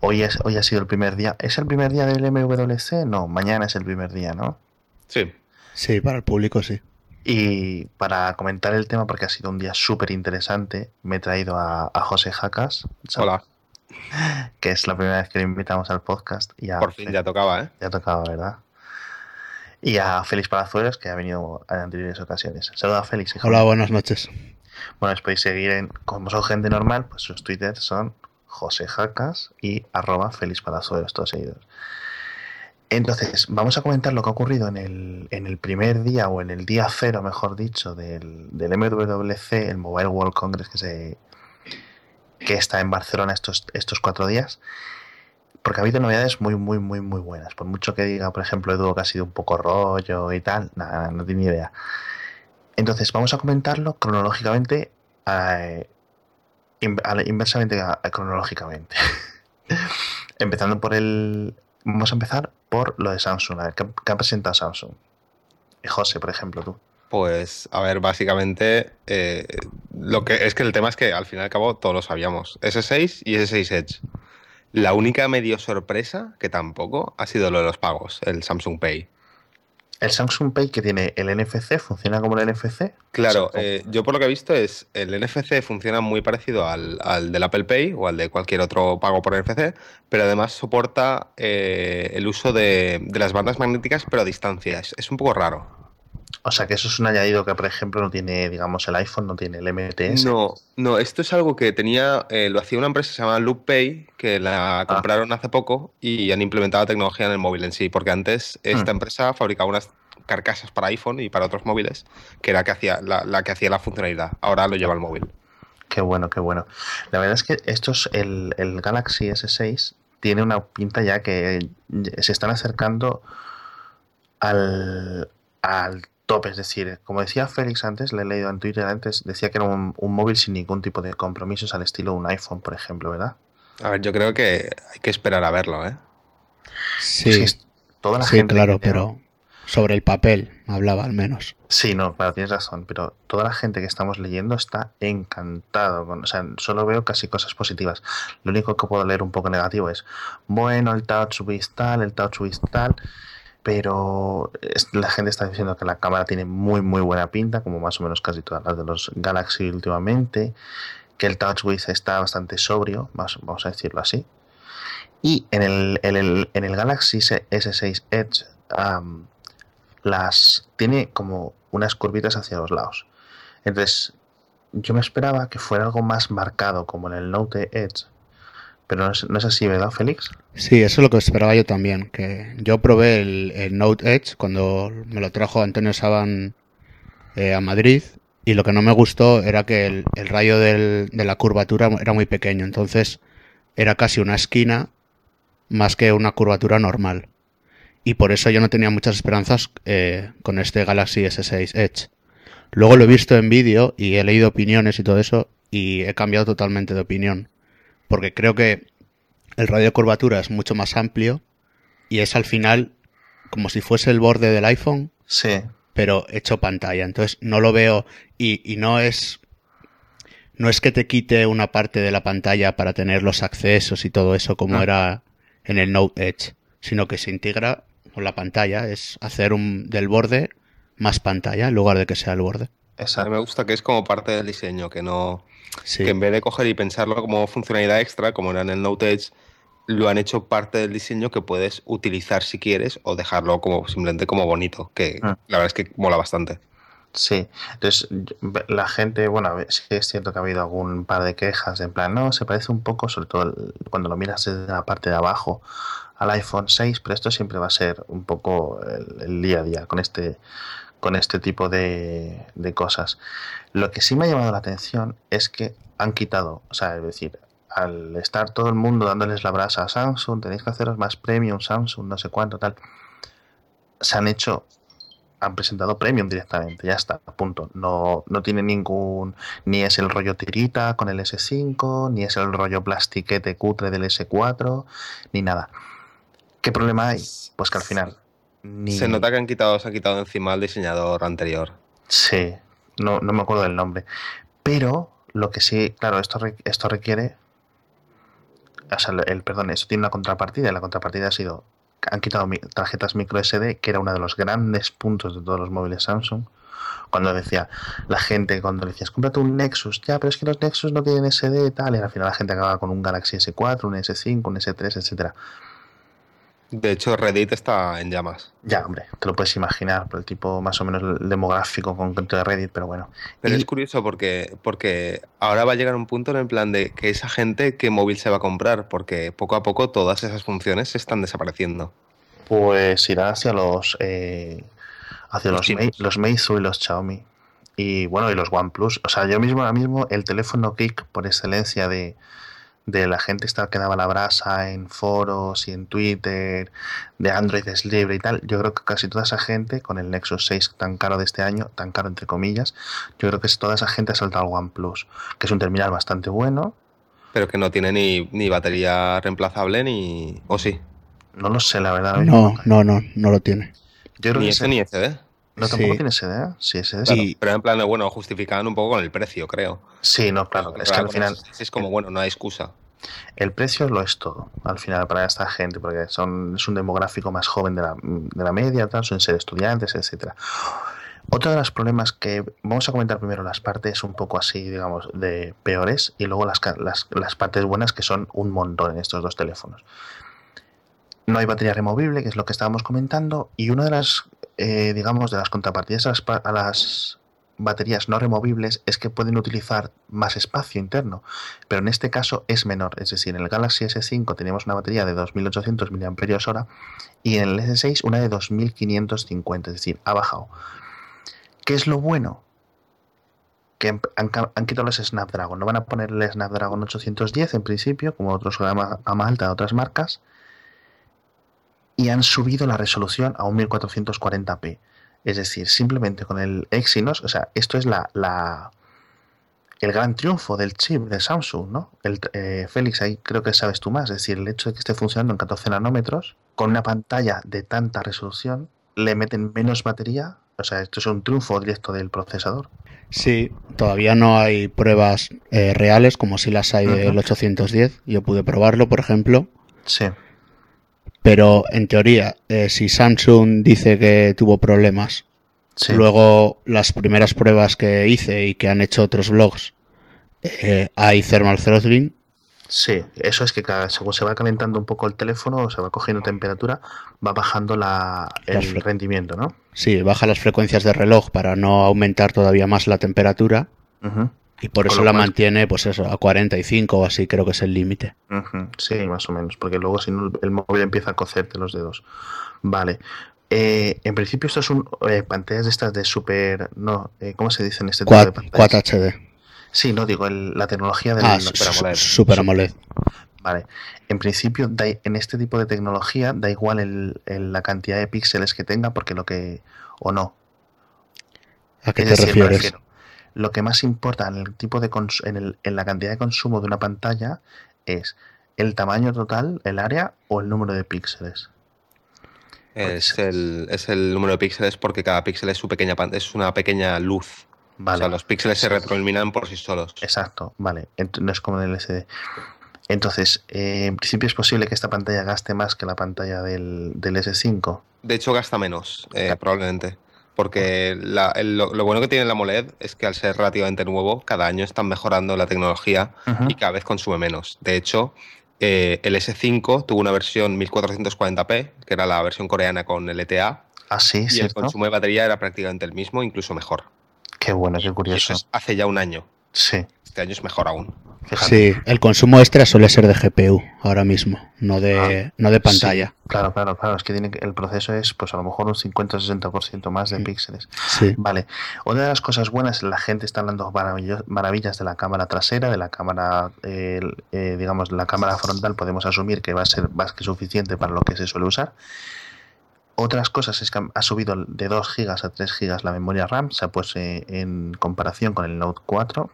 hoy, es, hoy ha sido el primer día. ¿Es el primer día del MWC? No, mañana es el primer día, ¿no? Sí. Sí, para el público sí. Y para comentar el tema, porque ha sido un día súper interesante, me he traído a, a José Jacas. Hola. Que es la primera vez que lo invitamos al podcast. Y a Por fin ya tocaba, ¿eh? Ya tocaba, ¿verdad? Y a Félix Palazuelos, que ha venido en anteriores ocasiones. Saluda a Félix. hijo. Hola, buenas noches. Bueno, os podéis seguir en, como son gente normal, pues sus twitters son José Jacas y arroba Félix Palazuelos, todos seguidos. Entonces, vamos a comentar lo que ha ocurrido en el, en el primer día, o en el día cero, mejor dicho, del, del MWC, el Mobile World Congress que se que está en Barcelona estos, estos cuatro días. Porque ha habido novedades muy, muy, muy, muy buenas. Por mucho que diga, por ejemplo, Edu que ha sido un poco rollo y tal, nada, no tiene ni idea. Entonces, vamos a comentarlo cronológicamente, eh, inversamente cronológicamente. Empezando por el. Vamos a empezar por lo de Samsung. A ver, ¿qué, ha presentado Samsung? Eh, José, por ejemplo, tú. Pues, a ver, básicamente, eh, lo que es que el tema es que al fin y al cabo todos lo sabíamos. S6 y S6 Edge. La única medio sorpresa, que tampoco, ha sido lo de los pagos, el Samsung Pay. El Samsung Pay que tiene el NFC, funciona como el NFC. Claro, eh, yo por lo que he visto es el NFC funciona muy parecido al, al del Apple Pay o al de cualquier otro pago por NFC, pero además soporta eh, el uso de, de las bandas magnéticas pero a distancia. Es, es un poco raro. O sea que eso es un añadido que, por ejemplo, no tiene, digamos, el iPhone, no tiene el MTS. No, no, esto es algo que tenía, eh, lo hacía una empresa que se llama LoopPay, que la compraron hace poco y han implementado tecnología en el móvil en sí, porque antes esta Hmm. empresa fabricaba unas carcasas para iPhone y para otros móviles, que era que hacía, la, la que hacía la funcionalidad. Ahora lo lleva el móvil. Qué bueno, qué bueno. La verdad es que estos, el, el Galaxy S6 tiene una pinta ya que se están acercando al, al tope. Es decir, como decía Félix antes, le he leído en Twitter antes, decía que era un, un móvil sin ningún tipo de compromisos al estilo de un iPhone, por ejemplo, ¿verdad? A ver, yo creo que hay que esperar a verlo, ¿eh? Sí, Es que es- toda la sí, gente claro, que- pero sobre el papel hablaba al menos. Sí, no, claro, tienes razón, pero toda la gente que estamos leyendo está encantado. Con, o sea, solo veo casi cosas positivas. Lo único que puedo leer un poco negativo es, bueno, el TouchWiz tal, el TouchWiz tal, pero la gente está diciendo que la cámara tiene muy, muy buena pinta, como más o menos casi todas las de los Galaxy últimamente, que el TouchWiz está bastante sobrio, vamos a decirlo así. Y en el, en el, en el Galaxy S6 Edge, las tiene como unas curvitas hacia los lados. Entonces, yo me esperaba que fuera algo más marcado como en el Note Edge, pero no es, así, ¿verdad, Félix? Sí, eso es lo que esperaba yo también, que yo probé el, Note Edge cuando me lo trajo Antonio Saban eh, a Madrid y lo que no me gustó era que el, rayo de la curvatura era muy pequeño, entonces era casi una esquina más que una curvatura normal. Y por eso yo no tenía muchas esperanzas eh, con este Galaxy S6 Edge. Luego lo he visto en vídeo y he leído opiniones y todo eso y he cambiado totalmente de opinión. Porque creo que el radio de curvatura es mucho más amplio y es al final como si fuese el borde del iPhone, Sí, pero hecho pantalla. Entonces no lo veo y, y no es no es que te quite una parte de la pantalla para tener los accesos y todo eso como Ah. era en el Note Edge, sino que se integra con la pantalla, es hacer un del borde más pantalla en lugar de que sea el borde. Exacto. me gusta que es como parte del diseño, que no, Sí. que en vez de coger y pensarlo como funcionalidad extra, como era en el Note Edge, lo han hecho parte del diseño que puedes utilizar si quieres o dejarlo como simplemente como bonito, que Ah. la verdad es que mola bastante. Sí, entonces la gente, bueno, sí es cierto que ha habido algún par de quejas, en plan, no, se parece un poco, sobre todo cuando lo miras desde la parte de abajo al iPhone 6, pero esto siempre va a ser un poco el, el día a día con este, con este tipo de, de cosas. Lo que sí me ha llamado la atención es que han quitado, o sea, es decir, al estar todo el mundo dándoles la brasa a Samsung, tenéis que haceros más premium Samsung, no sé cuánto, tal, se han hecho han presentado Premium directamente, ya está, punto. No, no tiene ningún, ni es el rollo tirita con el S5, ni es el rollo plastiquete cutre del S4, ni nada. ¿Qué problema hay? Pues que al final ni... Se nota que han quitado, se han quitado encima al diseñador anterior. Sí, no, no me acuerdo del nombre. Pero lo que sí, claro, esto, esto requiere o sea, el, perdón, eso tiene una contrapartida la contrapartida ha sido han quitado tarjetas micro SD, que era uno de los grandes puntos de todos los móviles Samsung. Cuando decía la gente, cuando decías, cómprate un Nexus, ya, pero es que los Nexus no tienen SD y tal, y al final la gente acababa con un Galaxy S4, un S5, un S3, etcétera. De hecho, Reddit está en llamas. Ya, hombre, te lo puedes imaginar, por el tipo más o menos demográfico concreto de Reddit, pero bueno. Pero es curioso porque, porque ahora va a llegar un punto en el plan de que esa gente, ¿qué móvil se va a comprar? Porque poco a poco todas esas funciones se están desapareciendo. Pues irá hacia los eh, hacia los, los, Meizu y los Xiaomi. Y bueno, y los OnePlus. O sea, yo mismo ahora mismo el teléfono Kick por excelencia de, de la gente esta que daba la brasa en foros y en Twitter, de Android es libre y tal, yo creo que casi toda esa gente, con el Nexus 6 tan caro de este año, tan caro entre comillas, yo creo que toda esa gente ha saltado al OnePlus, que es un terminal bastante bueno. Pero que no tiene ni, ni batería reemplazable ni... ¿O sí? No lo sé, la verdad. No, no, no, no lo tiene. Yo creo ni ese ni SD. No, tampoco tiene SD. Sí, SD. Sí, pero en plan, bueno, justificaban un poco con el precio, creo. Sí, no, claro. es que al final. Es como, bueno, no hay excusa. El precio lo es todo, al final, para esta gente, porque son, es un demográfico más joven de la, de la media, tal, suelen ser estudiantes, etcétera. Otro de los problemas que vamos a comentar primero las partes un poco así, digamos, de peores y luego las, las, las partes buenas que son un montón en estos dos teléfonos. No hay batería removible, que es lo que estábamos comentando, y una de las, eh, digamos, de las contrapartidas a las, baterías no removibles es que pueden utilizar más espacio interno, pero en este caso es menor. Es decir, en el Galaxy S5 tenemos una batería de 2800 mAh y en el S6 una de 2550, es decir, ha bajado. ¿Qué es lo bueno? Que han, quitado los Snapdragon. No van a poner el Snapdragon 810 en principio, como otros gama, gama alta de otras marcas, y han subido la resolución a un 1440p. Es decir, simplemente con el Exynos, o sea, esto es la, la el gran triunfo del chip de Samsung, ¿no? El, eh, Félix, ahí creo que sabes tú más, es decir, el hecho de que esté funcionando en 14 nanómetros, con una pantalla de tanta resolución, le meten menos batería, o sea, esto es un triunfo directo del procesador. Sí, todavía no hay pruebas eh, reales como si las hay del 810. Yo pude probarlo, por ejemplo. Sí. Pero en teoría, eh, si Samsung dice que tuvo problemas, luego las primeras pruebas que hice y que han hecho otros blogs, eh, hay thermal throttling. Sí, eso es que cada, según se va calentando un poco el teléfono, se va cogiendo temperatura, va bajando la, el rendimiento, ¿no? Sí, baja las frecuencias de reloj para no aumentar todavía más la temperatura. Y por eso la mantiene, pues eso, a 45 o así creo que es el límite. Sí, más o menos, porque luego si no el móvil empieza a cocerte los dedos. Vale. Eh, en principio esto son eh, pantallas de estas de super... No, eh, ¿cómo se dice en este tipo de pantallas? 4 HD. Sí, no, digo, la tecnología del ah, Super AMOLED. Super AMOLED. Vale. En principio, en este tipo de tecnología da igual el, la cantidad de píxeles que tenga, porque lo que... o no. ¿A qué te refieres? Lo que más importa en, el tipo de en, en la cantidad de consumo de una pantalla es el tamaño total, el área o el número de píxeles. Es el, es el número de píxeles porque cada píxel es, su pequeña, es una pequeña luz. Vale. O sea, los píxeles se retroiluminan por sí solos. Exacto, vale. No es como en el LCD. Entonces, eh, en principio es posible que esta pantalla gaste más que la pantalla del, del S5. De hecho, gasta menos, eh, probablemente. Porque lo, bueno que tiene la AMOLED es que al ser relativamente nuevo, cada año están mejorando la tecnología y cada vez consume menos. De hecho, eh, el S5 tuvo una versión 1440p, que era la versión coreana con LTA. Ah, sí, y el consumo de batería era prácticamente el mismo, incluso mejor. Qué bueno, qué curioso. eso hace ya un año. Sí. Este año es mejor aún. Sí, el consumo extra suele ser de GPU ahora mismo, no de, ah, no de pantalla. claro, claro, claro. Es que tiene el proceso es pues a lo mejor un 50-60% más de mm. píxeles. Sí. Vale. Una de las cosas buenas, la gente está hablando maravillas de la cámara trasera, de la cámara, eh, digamos, la cámara frontal, podemos asumir que va a ser más que suficiente para lo que se suele usar. Otras cosas es que ha subido de 2 GB a 3 GB la memoria RAM, se ha puesto en comparación con el Note 4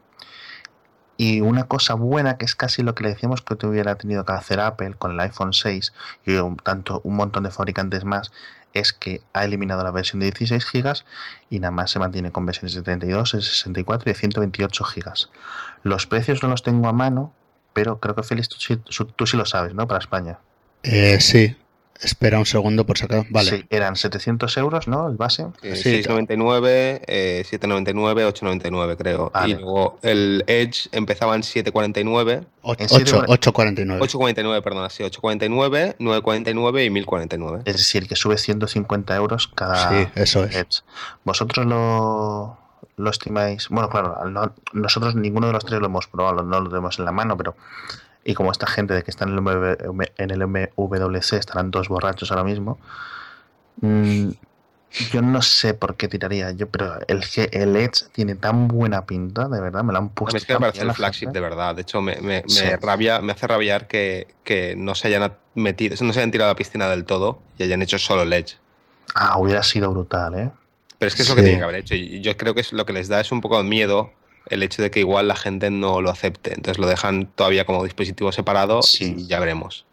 y una cosa buena, que es casi lo que le decíamos que hubiera tenido que hacer Apple con el iPhone 6 y un, tanto un montón de fabricantes más, es que ha eliminado la versión de 16 GB y nada más se mantiene con versiones de 32, de 64 y de 128 GB. Los precios no los tengo a mano, pero creo que Félix, tú, tú sí lo sabes, ¿no? Para España. Eh, sí. Espera un segundo por sacar. Vale. Sí, eran 700 euros, ¿no? El base. Eh, Sí, 6,99, eh, 7,99, 8,99 creo. Vale. Y luego el Edge empezaba en 7,49, Och- en serio, ocho- 8.49. 8,49, perdón, sí, 8,49, 9,49 y 1049. Es decir, que sube 150 euros cada Sí, eso es. Edge. ¿Vosotros lo, lo estimáis? Bueno, claro, no- nosotros ninguno de los tres lo hemos probado, no lo tenemos en la mano, pero... Y como esta gente de que está en el, MW en el MWC estarán todos borrachos ahora mismo, mm, yo no sé por qué tiraría yo, pero el, G- el Edge tiene tan buena pinta, de verdad, me lo han puesto. es que me parece el la flagship gente. de verdad. De hecho, me, me- rabia, me hace rabiar que, que no se hayan metido, no se hayan tirado a la piscina del todo y hayan hecho solo el Edge. Ah, hubiera sido brutal, ¿eh? Pero es que es lo que tienen que haber hecho. Y yo creo que es lo que les da es un poco de miedo el hecho de que igual la gente no lo acepte. Entonces lo dejan todavía como dispositivo separado Sí. y ya veremos.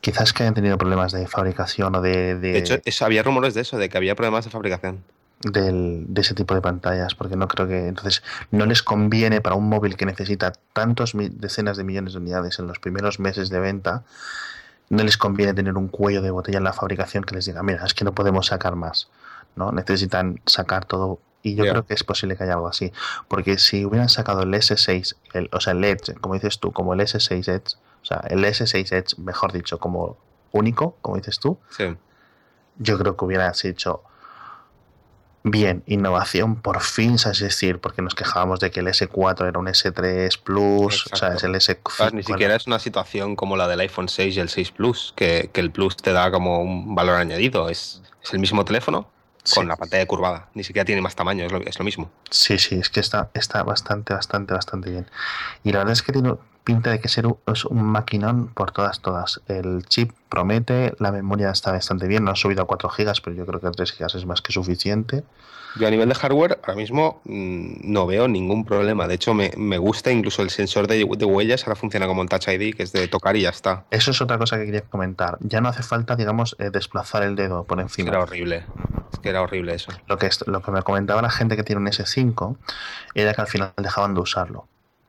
Quizás que hayan tenido problemas de fabricación o de, de, De hecho, eso, había rumores de eso, de que había problemas de fabricación. del- de ese tipo de pantallas, porque no creo que entonces no les conviene para un móvil que necesita tantos decenas de millones de unidades en los primeros meses de venta, no les conviene tener un cuello de botella en la fabricación que les diga, mira, es que no podemos sacar más, ¿no? Necesitan sacar todo y yo creo que es posible que haya algo así, porque si hubieran sacado el S6, el, o sea, el Edge, como dices tú, como el S6 Edge, o sea, el S6 Edge, mejor dicho, como único, como dices tú, Sí. yo creo que hubiera hecho bien, innovación por fin, es decir, porque nos quejábamos de que el S4 era un S3 Plus, o sea, es el S5. Además, ni siquiera es una situación como la del iPhone 6 y el 6 Plus, que, que el Plus te da como un valor añadido. Es, es el mismo teléfono con Sí. la pantalla curvada. Ni siquiera tiene más tamaño, es lo, es lo mismo. Sí, sí, es que está, está bastante, bastante, bastante bien. Y la verdad es que tiene pinta de que ser un, es un maquinón por todas, todas. El chip promete, la memoria está bastante bien, no ha subido a 4 GB, pero yo creo que 3 GB es más que suficiente. Yo a nivel de hardware, ahora mismo mm, no veo ningún problema. De hecho, me, me gusta incluso el sensor de, de huellas, ahora funciona como un Touch ID, que es de tocar y ya está. Eso es otra cosa que quería comentar. Ya no hace falta, digamos, eh, desplazar el dedo por encima. era horrible. Es que era horrible eso. Lo que, lo que me comentaba la gente que tiene un S5 era que al final dejaban de usarlo.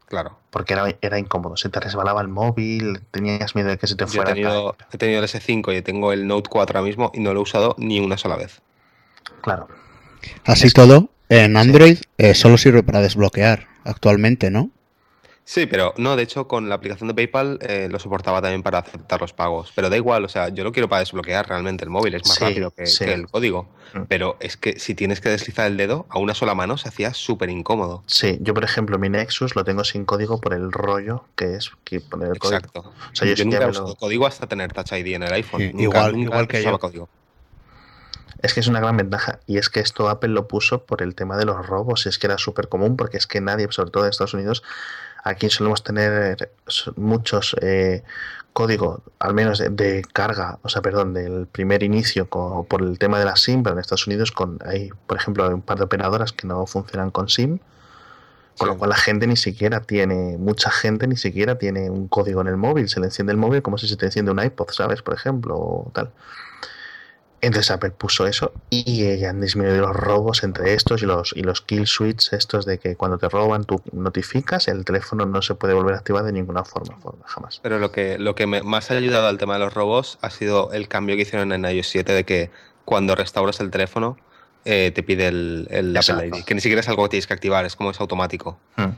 Claro. Porque era, era incómodo. Se te resbalaba el móvil, tenías miedo de que se te Yo he fuera. a tenido, he tenido el S5 y tengo el Note 4 ahora mismo y no lo he usado ni una sola vez. Claro. Así todo, en Android eh, solo sirve para desbloquear actualmente, ¿no? Sí, pero no, de hecho, con la aplicación de PayPal eh, lo soportaba también para aceptar los pagos. Pero da igual, o sea, yo lo quiero para desbloquear realmente el móvil, es más Sí, rápido que, sí. que el código. Mm. Pero es que si tienes que deslizar el dedo a una sola mano se hacía súper incómodo. Sí, yo por ejemplo mi Nexus lo tengo sin código por el rollo que es que poner el código. Exacto. O sea, yo yo nunca he me usado lo- código hasta tener Touch ID en el iPhone. Sí, Nunca, igual- nunca igual que yo. código. Es que es una gran ventaja y es que esto Apple lo puso por el tema de los robos y es que era súper común porque es que nadie, sobre todo en Estados Unidos, aquí solemos tener muchos eh, códigos, al menos de, de carga, o sea, perdón, del primer inicio por el tema de la SIM, pero en Estados Unidos con hay, por ejemplo, hay un par de operadoras que no funcionan con SIM, con Sí. lo cual la gente ni siquiera tiene, mucha gente ni siquiera tiene un código en el móvil, se le enciende el móvil como si se te enciende un iPod, ¿sabes? Por ejemplo, o tal. Entonces Apple puso eso y eh, han disminuido los robos entre estos y los, y los kill switch estos de que cuando te roban tú notificas, el teléfono no se puede volver a activar de ninguna forma, forma, jamás. Pero lo que, lo que me- más ha ayudado al tema de los robos ha sido el cambio que hicieron en iOS 7 de que cuando restauras el teléfono eh, te pide el, el Apple. ID, que ni siquiera es algo que tienes que activar, es como es automático. Hmm.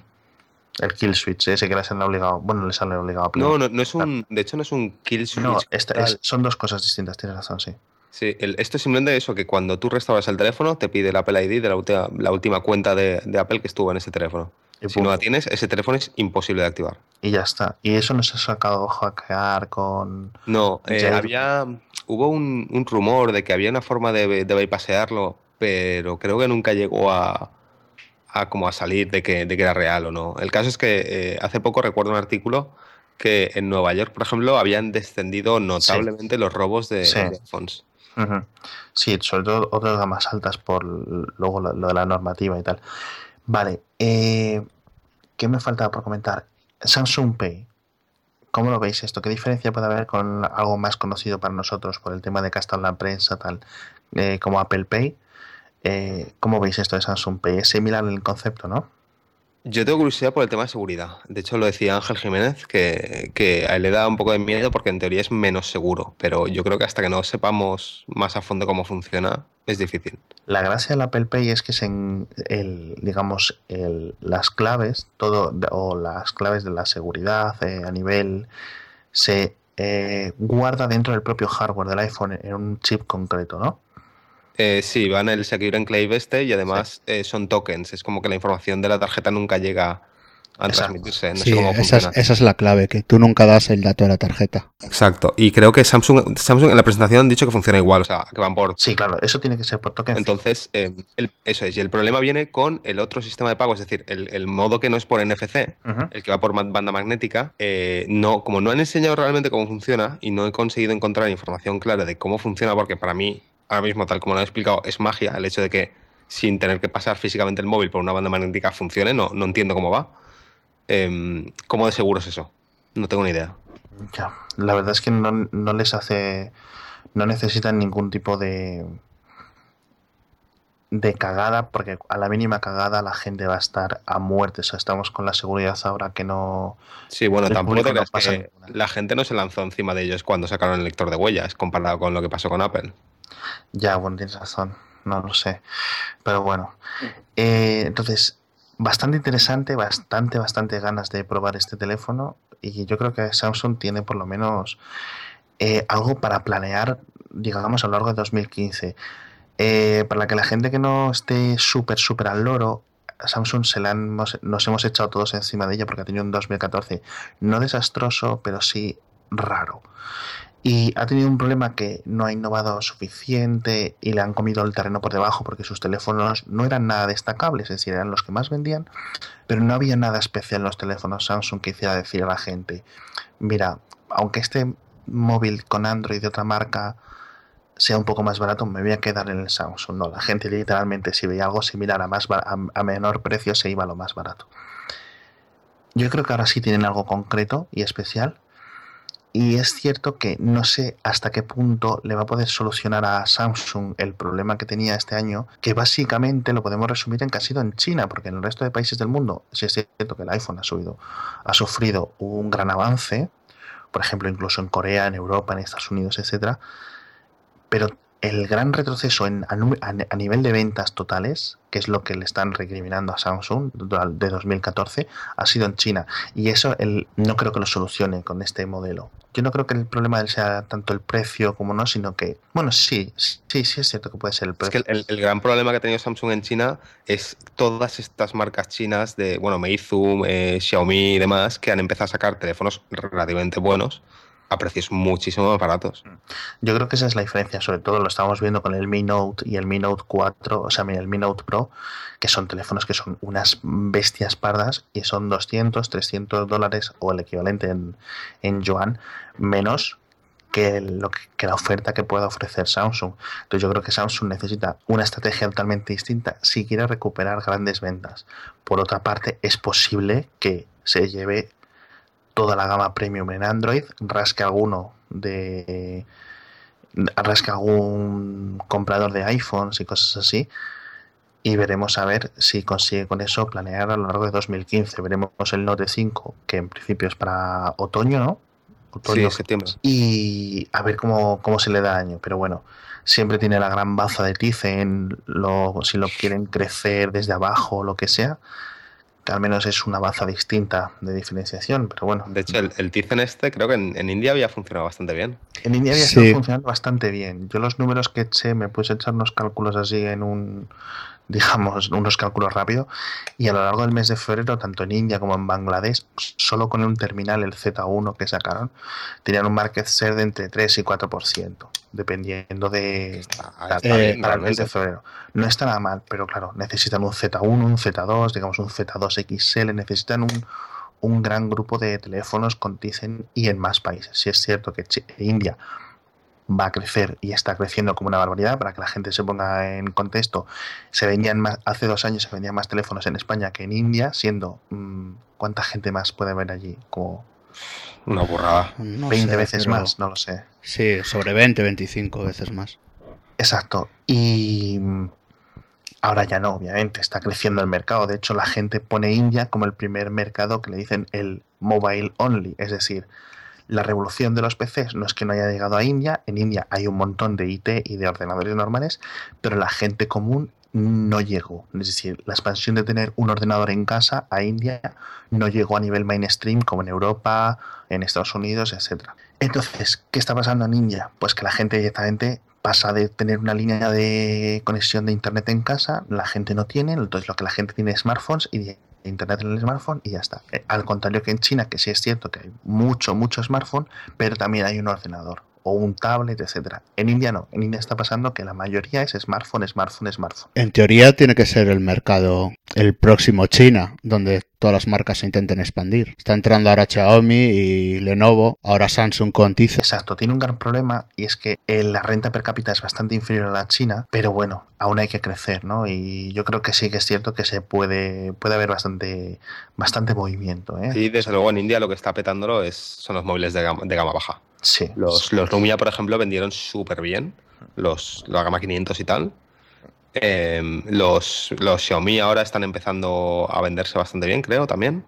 El kill switch, ese que les han obligado, bueno, les han obligado a. No, no, no es un, de hecho no es un kill switch. No, esta tal. es- son dos cosas distintas, tienes razón, sí. Sí, el- esto es simplemente eso, que cuando tú restauras el teléfono te pide el Apple ID de la, última cuenta de, de Apple que estuvo en ese teléfono. Y, Si no la tienes, ese teléfono es imposible de activar. y ya está. Y eso no se ha sacado hackear con... No, eh, había, hubo un, un rumor de que había una forma de, de bypassearlo, pero creo que nunca llegó a, a como a salir de que, de que era real o no. El caso es que eh, hace poco recuerdo un artículo que en Nueva York, por ejemplo, habían descendido notablemente los robos de, Sí. de iPhones. Sí, sobre todo otras gamas altas por luego lo, de la normativa y tal. Vale, eh, ¿qué me falta por comentar? Samsung Pay. ¿Cómo lo veis esto? ¿Qué diferencia puede haber con algo más conocido para nosotros por el tema de que en la prensa, tal, eh, como Apple Pay? Eh, ¿Cómo veis esto de Samsung Pay? Es similar el concepto, ¿no? Yo tengo curiosidad por el tema de seguridad. De hecho, lo decía Ángel Jiménez, que, a él le da un poco de miedo porque en teoría es menos seguro. Pero yo creo que hasta que no sepamos más a fondo cómo funciona, es difícil. La gracia del Apple Pay es que el, digamos, el, las claves, todo, o las claves de la seguridad eh, a nivel se eh, guarda dentro del propio hardware del iPhone en un chip concreto, ¿no? Eh, sí, van el Secure Enclave este y además sí. eh, son tokens. Es como que la información de la tarjeta nunca llega a Exacto. transmitirse. No sí, sé cómo esa, es, esa, es, la clave, que tú nunca das el dato de la tarjeta. Exacto. Y creo que Samsung, Samsung en la presentación han dicho que funciona igual, o sea, que van por... Sí, claro, eso tiene que ser por tokens. Entonces, eh, el, eso es. Y el problema viene con el otro sistema de pago, es decir, el, el modo que no es por NFC, uh -huh. el que va por banda magnética. Eh, no, como no han enseñado realmente cómo funciona y no he conseguido encontrar información clara de cómo funciona, porque para mí ahora mismo, tal como lo he explicado, es magia el hecho de que sin tener que pasar físicamente el móvil por una banda magnética funcione. No, no entiendo cómo va. Eh, ¿Cómo de seguro es eso? No tengo ni idea. Ya, la verdad es que no, no les hace. No necesitan ningún tipo de. de cagada, porque a la mínima cagada la gente va a estar a muerte. O sea, estamos con la seguridad ahora que no. Sí, bueno, tampoco te creas que la gente no se lanzó encima de ellos cuando sacaron el lector de huellas, comparado con lo que pasó con Apple. Ya, bueno, tienes razón. No lo sé. Pero bueno. Eh, entonces, bastante interesante, bastante, bastante ganas de probar este teléfono. Y yo creo que Samsung tiene por lo menos eh, algo para planear, digamos, a lo largo de 2015. Eh, para que la gente que no esté súper, súper al loro, Samsung se la hemos, nos hemos echado todos encima de ella porque ha tenido un 2014 no desastroso, pero sí raro y ha tenido un problema que no ha innovado suficiente y le han comido el terreno por debajo porque sus teléfonos no eran nada destacables, es decir, eran los que más vendían, pero no había nada especial en los teléfonos Samsung que hiciera decir a la gente, mira, aunque este móvil con Android de otra marca sea un poco más barato, me voy a quedar en el Samsung. No, la gente literalmente si veía algo similar a, más a, menor precio se iba a lo más barato. Yo creo que ahora sí tienen algo concreto y especial, y es cierto que no sé hasta qué punto le va a poder solucionar a Samsung el problema que tenía este año, que básicamente lo podemos resumir en que ha sido en China, porque en el resto de países del mundo sí es cierto que el iPhone ha subido, ha sufrido un gran avance, por ejemplo, incluso en Corea, en Europa, en Estados Unidos, etcétera, pero el gran retroceso en, a, a, nivel de ventas totales, que es lo que le están recriminando a Samsung de 2014, ha sido en China. Y eso el, no creo que lo solucione con este modelo. Yo no creo que el problema sea tanto el precio como no, sino que, bueno, sí, sí, sí es cierto que puede ser el precio. Es que el, el gran problema que ha tenido Samsung en China es todas estas marcas chinas de, bueno, Meizu, eh, Xiaomi y demás, que han empezado a sacar teléfonos relativamente buenos a precios muchísimo más baratos. Yo creo que esa es la diferencia, sobre todo lo estamos viendo con el Mi Note y el Mi Note 4, o sea, el Mi Note Pro, que son teléfonos que son unas bestias pardas y son 200, 300 dólares o el equivalente en, en yuan menos que, lo que, que, la oferta que pueda ofrecer Samsung. Entonces yo creo que Samsung necesita una estrategia totalmente distinta si quiere recuperar grandes ventas. Por otra parte, es posible que se lleve toda la gama premium en Android, rasque alguno de rasque algún comprador de iPhones y cosas así y veremos a ver si consigue con eso planear a lo largo de 2015. Veremos el Note 5, que en principio es para otoño, ¿no? Otoño, sí, septiembre. Y a ver cómo, cómo se le da año. Pero bueno, siempre tiene la gran baza de Tizen, lo, si lo quieren crecer desde abajo o lo que sea que al menos es una baza distinta de diferenciación, pero bueno. De hecho, el, el Tizen este creo que en, en, India había funcionado bastante bien. En India había sí. estado funcionando bastante bien. Yo los números que eché, me puse a echar unos cálculos así en un, digamos, unos cálculos rápidos, y a lo largo del mes de febrero, tanto en India como en Bangladesh, solo con un terminal, el Z1 que sacaron, tenían un market share de entre 3 y 4%, dependiendo de... Eh, para el mes de febrero. No está nada mal, pero claro, necesitan un Z1, un Z2, digamos un Z2 XL, necesitan un, un gran grupo de teléfonos con Tizen y en más países. Si es cierto que India va a crecer y está creciendo como una barbaridad, para que la gente se ponga en contexto, se vendían más, hace dos años se vendían más teléfonos en España que en India, siendo mmm, ¿cuánta gente más puede haber allí? Como una burrada. No 20 sé, veces más, no lo sé. Sí, sobre 20, 25 veces más. Exacto. Y Ahora ya no, obviamente, está creciendo el mercado. De hecho, la gente pone India como el primer mercado que le dicen el mobile only, es decir, la revolución de los PCs no es que no haya llegado a India, en India hay un montón de IT y de ordenadores normales, pero la gente común no llegó. Es decir, la expansión de tener un ordenador en casa a India no llegó a nivel mainstream como en Europa, en Estados Unidos, etc. Entonces, ¿qué está pasando en India? Pues que la gente directamente pasa de tener una línea de conexión de internet en casa, la gente no tiene, entonces lo que la gente tiene es smartphones y internet en el smartphone y ya está. Eh, al contrario que en China, que sí es cierto que hay mucho, mucho smartphone, pero también hay un ordenador o un tablet, etcétera. En India no, en India está pasando que la mayoría es smartphone, smartphone, smartphone. En teoría tiene que ser el mercado el próximo China, donde todas las marcas se intenten expandir. Está entrando ahora Xiaomi y Lenovo, ahora Samsung con Tizen. Exacto, tiene un gran problema y es que eh, la renta per cápita es bastante inferior a la china, pero bueno, aún hay que crecer, ¿no? Y yo creo que sí que es cierto que se puede, puede haber bastante, bastante movimiento. ¿eh? Sí, desde luego en India lo que está petándolo es, son los móviles de gama, de gama baja. Sí. Los, los Lumia, por ejemplo, vendieron súper bien, los, la gama 500 y tal. Eh, los, los Xiaomi ahora están empezando a venderse bastante bien, creo, también.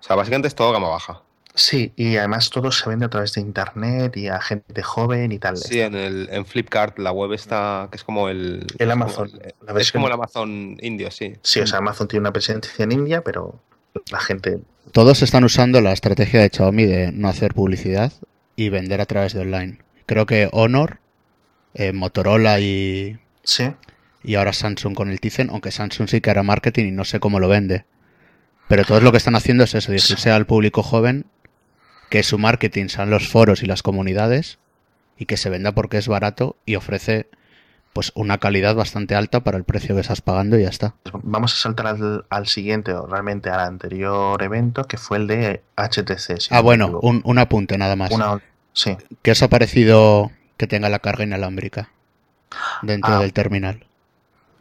O sea, básicamente es todo gama baja. Sí, y además todo se vende a través de internet y a gente joven y tal. Sí, en, el, en Flipkart la web está, que es como el... El Amazon. Como, la es como el Amazon indio, sí. Sí, o sea, Amazon tiene una presencia en India, pero la gente... Todos están usando la estrategia de Xiaomi de no hacer publicidad y vender a través de online. Creo que Honor, eh, Motorola y, Sí, y ahora Samsung con el Tizen, aunque Samsung sí que hará marketing y no sé cómo lo vende. Pero todos lo que están haciendo es eso, dirigirse al público joven, que su marketing sean los foros y las comunidades, y que se venda porque es barato y ofrece pues una calidad bastante alta para el precio que estás pagando y ya está. vamos a saltar al, al siguiente, o realmente al anterior evento, que fue el de HTC. si Ah, no bueno, un, un apunte nada más. Una- Sí, ¿Qué os ha parecido que tenga la carga inalámbrica dentro Ah. del terminal?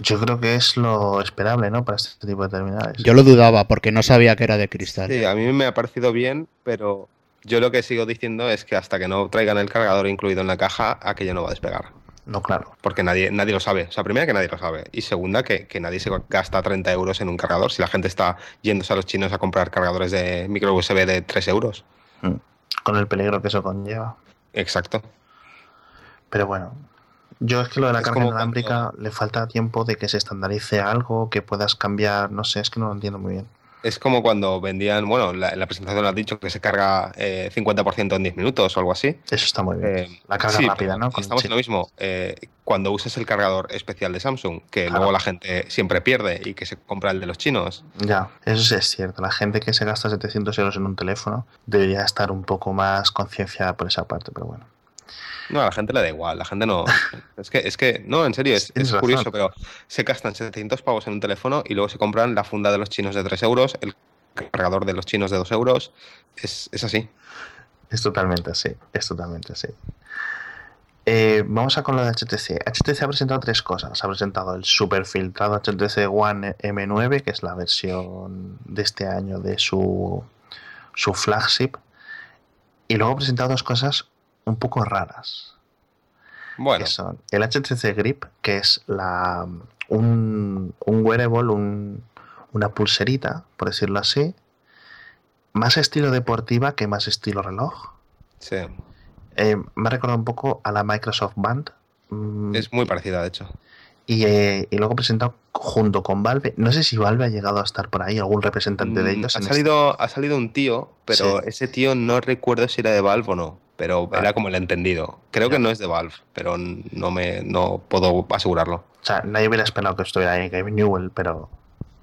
Yo creo que es lo esperable, ¿no? Para este tipo de terminales. Yo lo dudaba porque no sabía que era de cristal. Sí, a mí me ha parecido bien, pero yo lo que sigo diciendo es que hasta que no traigan el cargador incluido en la caja, aquello no va a despegar. No, claro. Porque nadie, nadie lo sabe. O sea, primera que nadie lo sabe. Y segunda que, que nadie se gasta 30 euros en un cargador si la gente está yéndose a los chinos a comprar cargadores de micro USB de 3 euros. Mm. Con el peligro que eso conlleva. Exacto. Pero bueno, yo es que lo de la Es carga inalámbrica le falta tiempo de que se estandarice algo, que puedas cambiar, no sé, es que no lo entiendo muy bien. Es como cuando vendían, bueno, la- la presentación has dicho que se carga eh, 50% en 10 minutos o algo así. Eso está muy bien. Eh, la carga sí, rápida, ¿no? Con Estamos en lo mismo. eh, cuando uses el cargador especial de Samsung, que Claro. luego la gente siempre pierde y que se compra el de los chinos. Ya, eso sí es cierto. La gente que se gasta 700 euros en un teléfono debería estar un poco más concienciada por esa parte, pero bueno. No, a la gente le da igual, la gente no. Es que, es que no, en serio, es, es razón. curioso, pero se gastan 700 pavos en un teléfono y luego se compran la funda de los chinos de 3 euros, el cargador de los chinos de 2 euros. Es, es así. Es totalmente así, es totalmente así. Eh, vamos a con lo de HTC. HTC ha presentado tres cosas. Ha presentado el super filtrado HTC One M9, que es la versión de este año de su, su flagship. Y luego ha presentado dos cosas un poco raras. Bueno, que son el HTC Grip, que es la, un, un wearable, un- una pulserita, por decirlo así, más estilo deportiva que más estilo reloj. sí. Eh, me ha recordado un poco a la Microsoft Band. mm, Es muy parecida, de hecho. Y, eh, y luego presentado junto con Valve. No sé si Valve ha llegado a estar por ahí, algún representante de Mm, ellos. ha, en este- salido, ha salido un tío, pero Sí. ese tío no recuerdo si era de Valve o no. Pero Vale. era como el entendido. Creo Ya. que no es de Valve, pero no me no puedo asegurarlo. O sea, nadie hubiera esperado que estuviera ahí Gabe Newell, pero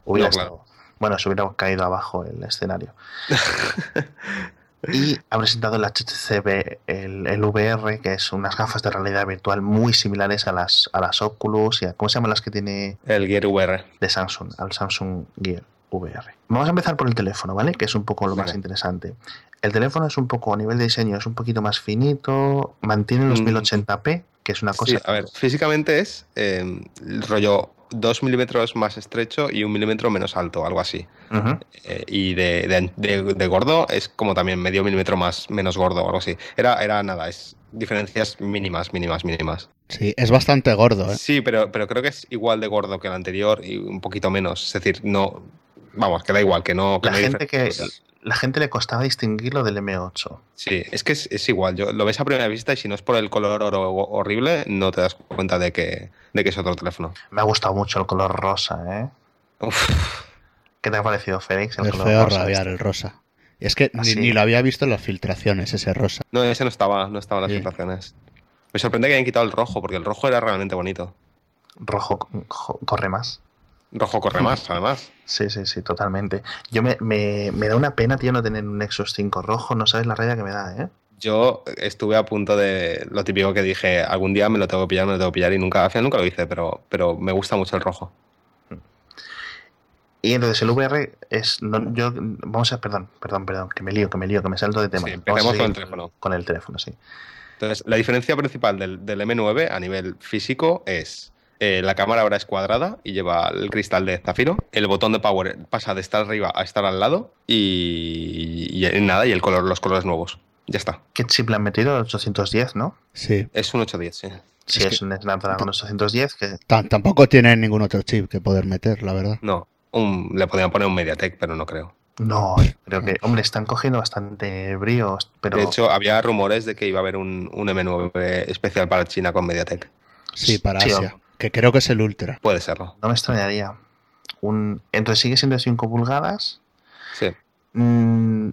hubiera No, claro. estado. Bueno, se hubiera caído abajo el escenario. y ha presentado el HTC el, el VR, que es unas gafas de realidad virtual muy similares a las, a las Oculus y a, ¿cómo se llaman las que tiene El Gear VR. de Samsung, al Samsung Gear VR. Vamos a empezar por el teléfono, ¿vale? Que es un poco lo más interesante. El teléfono es un poco, a nivel de diseño, es un poquito más finito, mantiene los Mm. 1080p, que es una cosa... Sí, a ver, físicamente es eh, el rollo 2 milímetros más estrecho y un milímetro menos alto, algo así. Eh, y de, de- de- de gordo es como también medio milímetro más menos gordo o algo así. Era, era nada, es diferencias mínimas, mínimas, mínimas. Sí, es bastante gordo, ¿eh? Sí, pero, pero creo que es igual de gordo que el anterior y un poquito menos. Es decir, no. Vamos, que da igual, que no. que La no gente que la gente le costaba distinguirlo del M8. Sí, es que es, es igual. Yo, lo ves a primera vista y si no es por el color oro horrible, no te das cuenta de que, de que es otro teléfono. Me ha gustado mucho el color rosa, ¿eh? Uf, ¿Qué te ha parecido, Félix? El Es color feo rosa rabiar este? el rosa. Y es que Ah, ni, sí. ni lo había visto en las filtraciones, ese rosa. no, ese no estaba, no estaba en las Sí. filtraciones. Me sorprende que hayan quitado el rojo, porque el rojo era realmente bonito. Rojo jo- corre más. Rojo corre más, además. Sí, sí, sí, totalmente. Yo me, me, me da una pena, tío, no tener un Nexus 5 rojo. No sabes la raya que me da, ¿eh? Yo estuve a punto de lo típico que dije, algún día me lo tengo que pillar, me lo tengo que pillar y nunca, al final nunca lo hice, pero, pero me gusta mucho el rojo. Y entonces el VR es. no- yo, vamos a. Perdón, perdón, perdón, que me lío, que me lío, que me salto de tema. Sí, empecemos con el teléfono. Con el teléfono, sí. Entonces, la diferencia principal del, del M9 a nivel físico es eh, la cámara ahora es cuadrada y lleva el cristal de zafiro. El botón de power pasa de estar arriba a estar al lado y, y nada, y el color, los colores nuevos. Ya está. ¿Qué chip le han metido? 810, ¿no? Sí. Es un 810, sí. Sí, Es es, que- un Snapdragon 810 que. Tampoco tiene ningún otro chip que poder meter, la verdad. No, un- le podrían poner un MediaTek, pero no creo. No, creo que. Hombre, están cogiendo bastante bríos, pero. De hecho, había rumores de que iba a haber un, un M9 especial para China con MediaTek. Sí, para Sí, Asia. Que creo que es el Ultra. Puede serlo. No me extrañaría. Un, entonces sigue siendo de 5 pulgadas. Sí. Mm,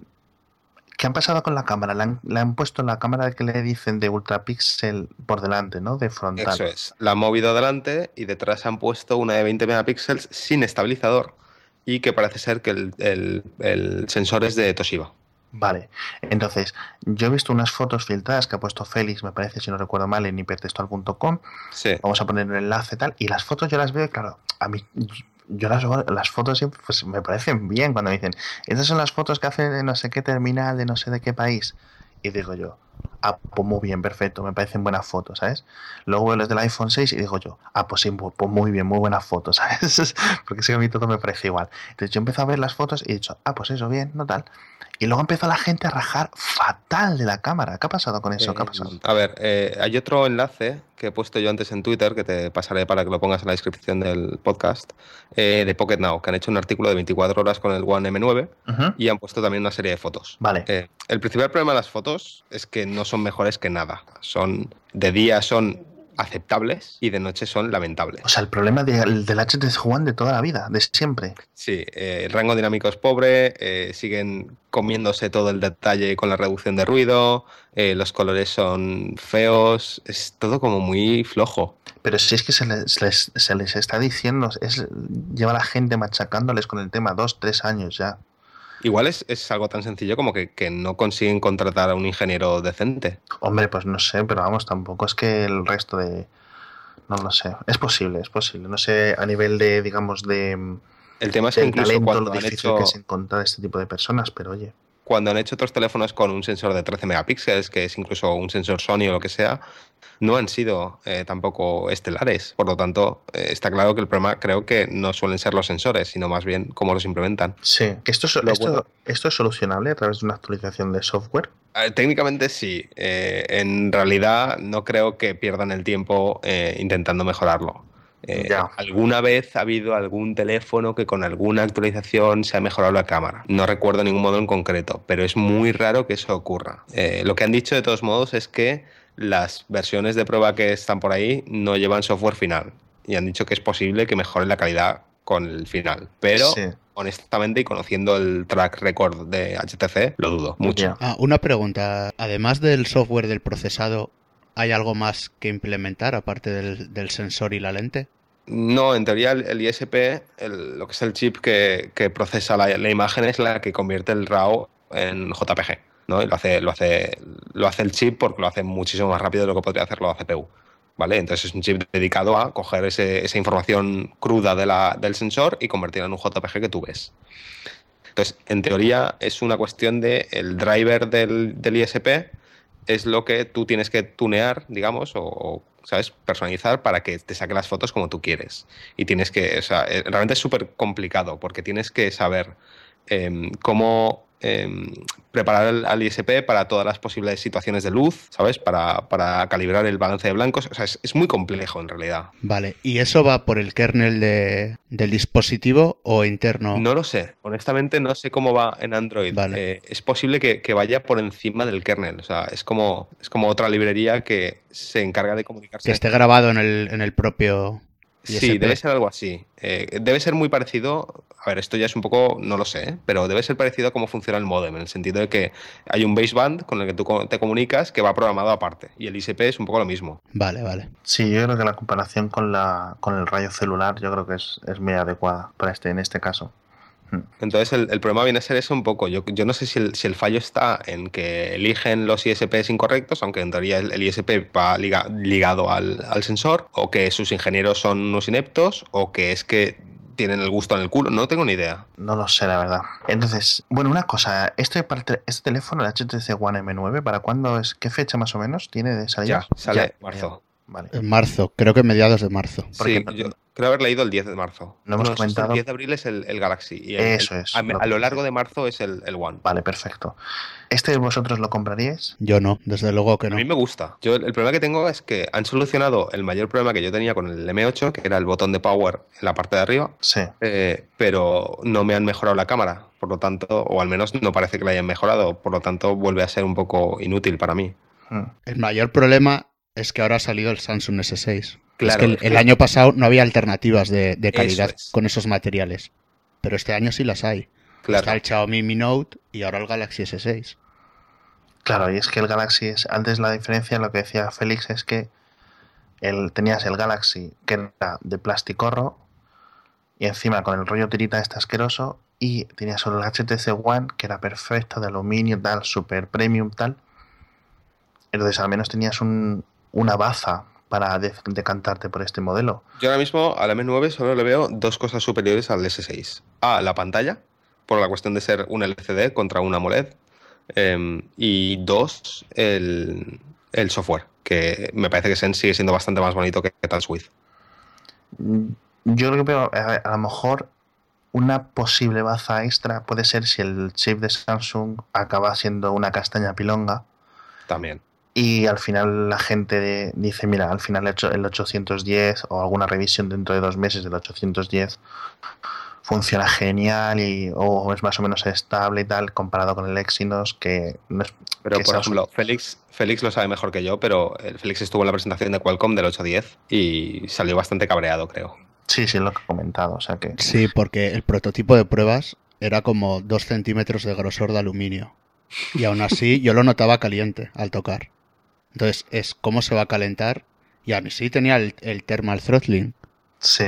¿Qué han pasado con la cámara? Le han, le han puesto la cámara que le dicen de ultrapíxel por delante, ¿no? De frontal. Eso es. La han movido adelante y detrás han puesto una de 20 megapíxeles sin estabilizador y que parece ser que el, el- el sensor es de Toshiba. Vale. Entonces, yo he visto unas fotos filtradas que ha puesto Félix, me parece, si no recuerdo mal, en hipertextual.com. Sí. Vamos a poner un enlace tal. Y las fotos yo las veo, y claro, a mí. Yo las, las fotos siempre, pues, me parecen bien cuando me dicen, estas son las fotos que hace de no sé qué terminal, de no sé de qué país. Y digo yo, ah, pues muy bien, perfecto, me parecen buenas fotos, ¿sabes? Luego veo las del iPhone 6 y digo yo, ah, pues sí, mu- pues muy bien, muy buenas fotos, ¿sabes? Porque sí, a mí todo me parece igual. Entonces yo empiezo a ver las fotos y he dicho, ah, pues eso, bien, no tal. Y luego empezó la gente a rajar fatal de la cámara. ¿Qué ha pasado con eso? ¿Qué ha pasado? A ver, eh, hay otro enlace que he puesto yo antes en Twitter, que te pasaré para que lo pongas en la descripción del podcast, eh, de Pocket Now, que han hecho un artículo de 24 horas con el One M9 Ujú. y han puesto también una serie de fotos. Vale. Eh, el principal problema de las fotos es que no son mejores que nada. Son de día son aceptables y de noche son lamentables. O sea, el problema del, del HTC One de toda la vida, de siempre. Sí, eh, el rango dinámico es pobre, eh, siguen comiéndose todo el detalle con la reducción de ruido, eh, los colores son feos, es todo como muy flojo. Pero si es que se les, les- se les está diciendo, es, lleva la gente machacándoles con el tema dos, tres años ya. Igual es, es algo tan sencillo como que, que no consiguen contratar a un ingeniero decente. Hombre, pues no sé, pero vamos, tampoco es que el resto de... No lo sé. Es posible, es posible. No sé, a nivel de, digamos, de... El tema es que incluso talento, cuando lo han, difícil hecho, que es encontrar este tipo de personas, pero oye. Cuando han hecho otros teléfonos con un sensor de 13 megapíxeles, que es incluso un sensor Sony o lo que sea, no han sido eh, tampoco estelares. Por lo tanto, eh, está claro que el problema creo que no suelen ser los sensores, sino más bien cómo los implementan. Sí. Que esto, es- Lo esto, bueno. esto es solucionable a través de una actualización de software. Eh, Técnicamente sí. Eh, en realidad no creo que pierdan el tiempo intentando mejorarlo. Eh, Ya. Alguna vez ha habido algún teléfono que con alguna actualización se ha mejorado la cámara. No recuerdo ningún modelo en concreto, pero es muy raro que eso ocurra. Eh, lo que han dicho de todos modos es que las versiones de prueba que están por ahí no llevan software final y han dicho que es posible que mejore la calidad con el final. Pero Sí. honestamente y conociendo el track record de HTC, lo dudo mucho. Ah, una pregunta. Además del software del procesado, ¿hay algo más que implementar aparte del, del sensor y la lente? No, en teoría el, ISP, lo que es el chip que, procesa la, imagen, es la que convierte el RAW en JPG. ¿no? Y lo hace, lo, hace, lo hace el chip porque lo hace muchísimo más rápido de lo que podría hacerlo la CPU. ¿Vale? Entonces es un chip dedicado a coger ese- esa información cruda de del sensor y convertirla en un JPG que tú ves. Entonces, en teoría es una cuestión de driver del, del ISP es lo que tú tienes que tunear, digamos, o, ¿sabes? Personalizar para que te saque las fotos como tú quieres. Y tienes que, o sea, eh, realmente es súper complicado porque tienes que saber em, cómo Em, preparar al ISP para todas las posibles situaciones de luz, ¿sabes? Para, calibrar el balance de blancos. O sea, es, muy complejo en realidad. Vale, ¿y eso va por el kernel del dispositivo o interno? No lo sé. Honestamente, no sé cómo va en Android. Vale. Eh, es posible que, vaya por encima del kernel. O sea, es como, es como otra librería que se encarga de comunicarse. Que esté grabado en el, en el propio Sí, debe ser algo así. Eh, debe ser muy parecido. A ver, esto ya es un poco, no lo sé, ¿eh? pero debe ser parecido a cómo funciona el modem, en el sentido de que hay un baseband con el que tú te comunicas que va programado aparte. Y el ISP es un poco lo mismo. Vale, vale. Sí, yo creo que la comparación con, la, con el rayo celular, yo creo que es, es muy adecuada para este, en este caso. Hmm. Entonces el, problema viene a ser eso un poco. Yo, yo no sé si el, si el, fallo está en que eligen los ISPs incorrectos, aunque en teoría el, ISP va ligado al, al, sensor, o que sus ingenieros son unos ineptos, o que es que tienen el gusto en el culo. No tengo ni idea. No lo sé, la verdad. Entonces, bueno, una cosa. Este, este teléfono, el HTC One M9, ¿para cuándo es? ¿Qué fecha más o menos tiene de salida? Ya, sale marzo. En marzo, creo que mediados de marzo. Sí, yo creo haber leído el 10 de marzo. No hemos comentado. El 10 de abril es el, Galaxy. Y Eso es. A, lo largo de marzo es el, One. Vale, perfecto. ¿Este vosotros lo compraríais? Yo no, desde luego que no. A mí me gusta. Yo, el problema que tengo es que han solucionado el mayor problema que yo tenía con el M8, que era el botón de power en la parte de arriba. Sí. Eh, pero no me han mejorado la cámara. Por lo tanto, o al menos no parece que la hayan mejorado. Por lo tanto, vuelve a ser un poco inútil para mí. Hmm. El mayor problema es que ahora ha salido el Samsung S6. Claro, es que el, año pasado no había alternativas de, calidad con esos materiales. Pero este año sí las hay. Claro. Está el Xiaomi Mi Note y ahora el Galaxy S6. Claro, y es que el Galaxy es. Antes la diferencia, lo que decía Félix, es que el, tenías el Galaxy que era de plasticorro y encima con el rollo tirita este asqueroso y tenías solo el HTC One que era perfecto, de aluminio, tal, super premium, tal. Entonces al menos tenías un, una baza para decantarte por este modelo. Yo ahora mismo al M9 solo le veo dos cosas superiores al S6. A, la pantalla, por la cuestión de ser un LCD contra una AMOLED. Em, y dos, el, software, que me parece que sigue siendo bastante más bonito que, tal Swift. Mm, yo creo que veo, a, lo mejor una posible baza extra puede ser si el chip de Samsung acaba siendo una castaña pilonga. También y al final la gente dice, mira, al final el 810 o alguna revisión dentro de dos meses del 810 funciona genial y o es más o menos estable y tal comparado con el Exynos que no es pero por ejemplo Félix Félix lo sabe mejor que yo pero Félix estuvo en la presentación de Qualcomm del 810 y salió bastante cabreado creo. Sí sí lo que he comentado o sea que sí porque el prototipo de pruebas era como dos centímetros de grosor de aluminio. Y aún así yo lo notaba caliente al tocar entonces es cómo se va a calentar. Y a mí sí tenía el, thermal throttling. Sí.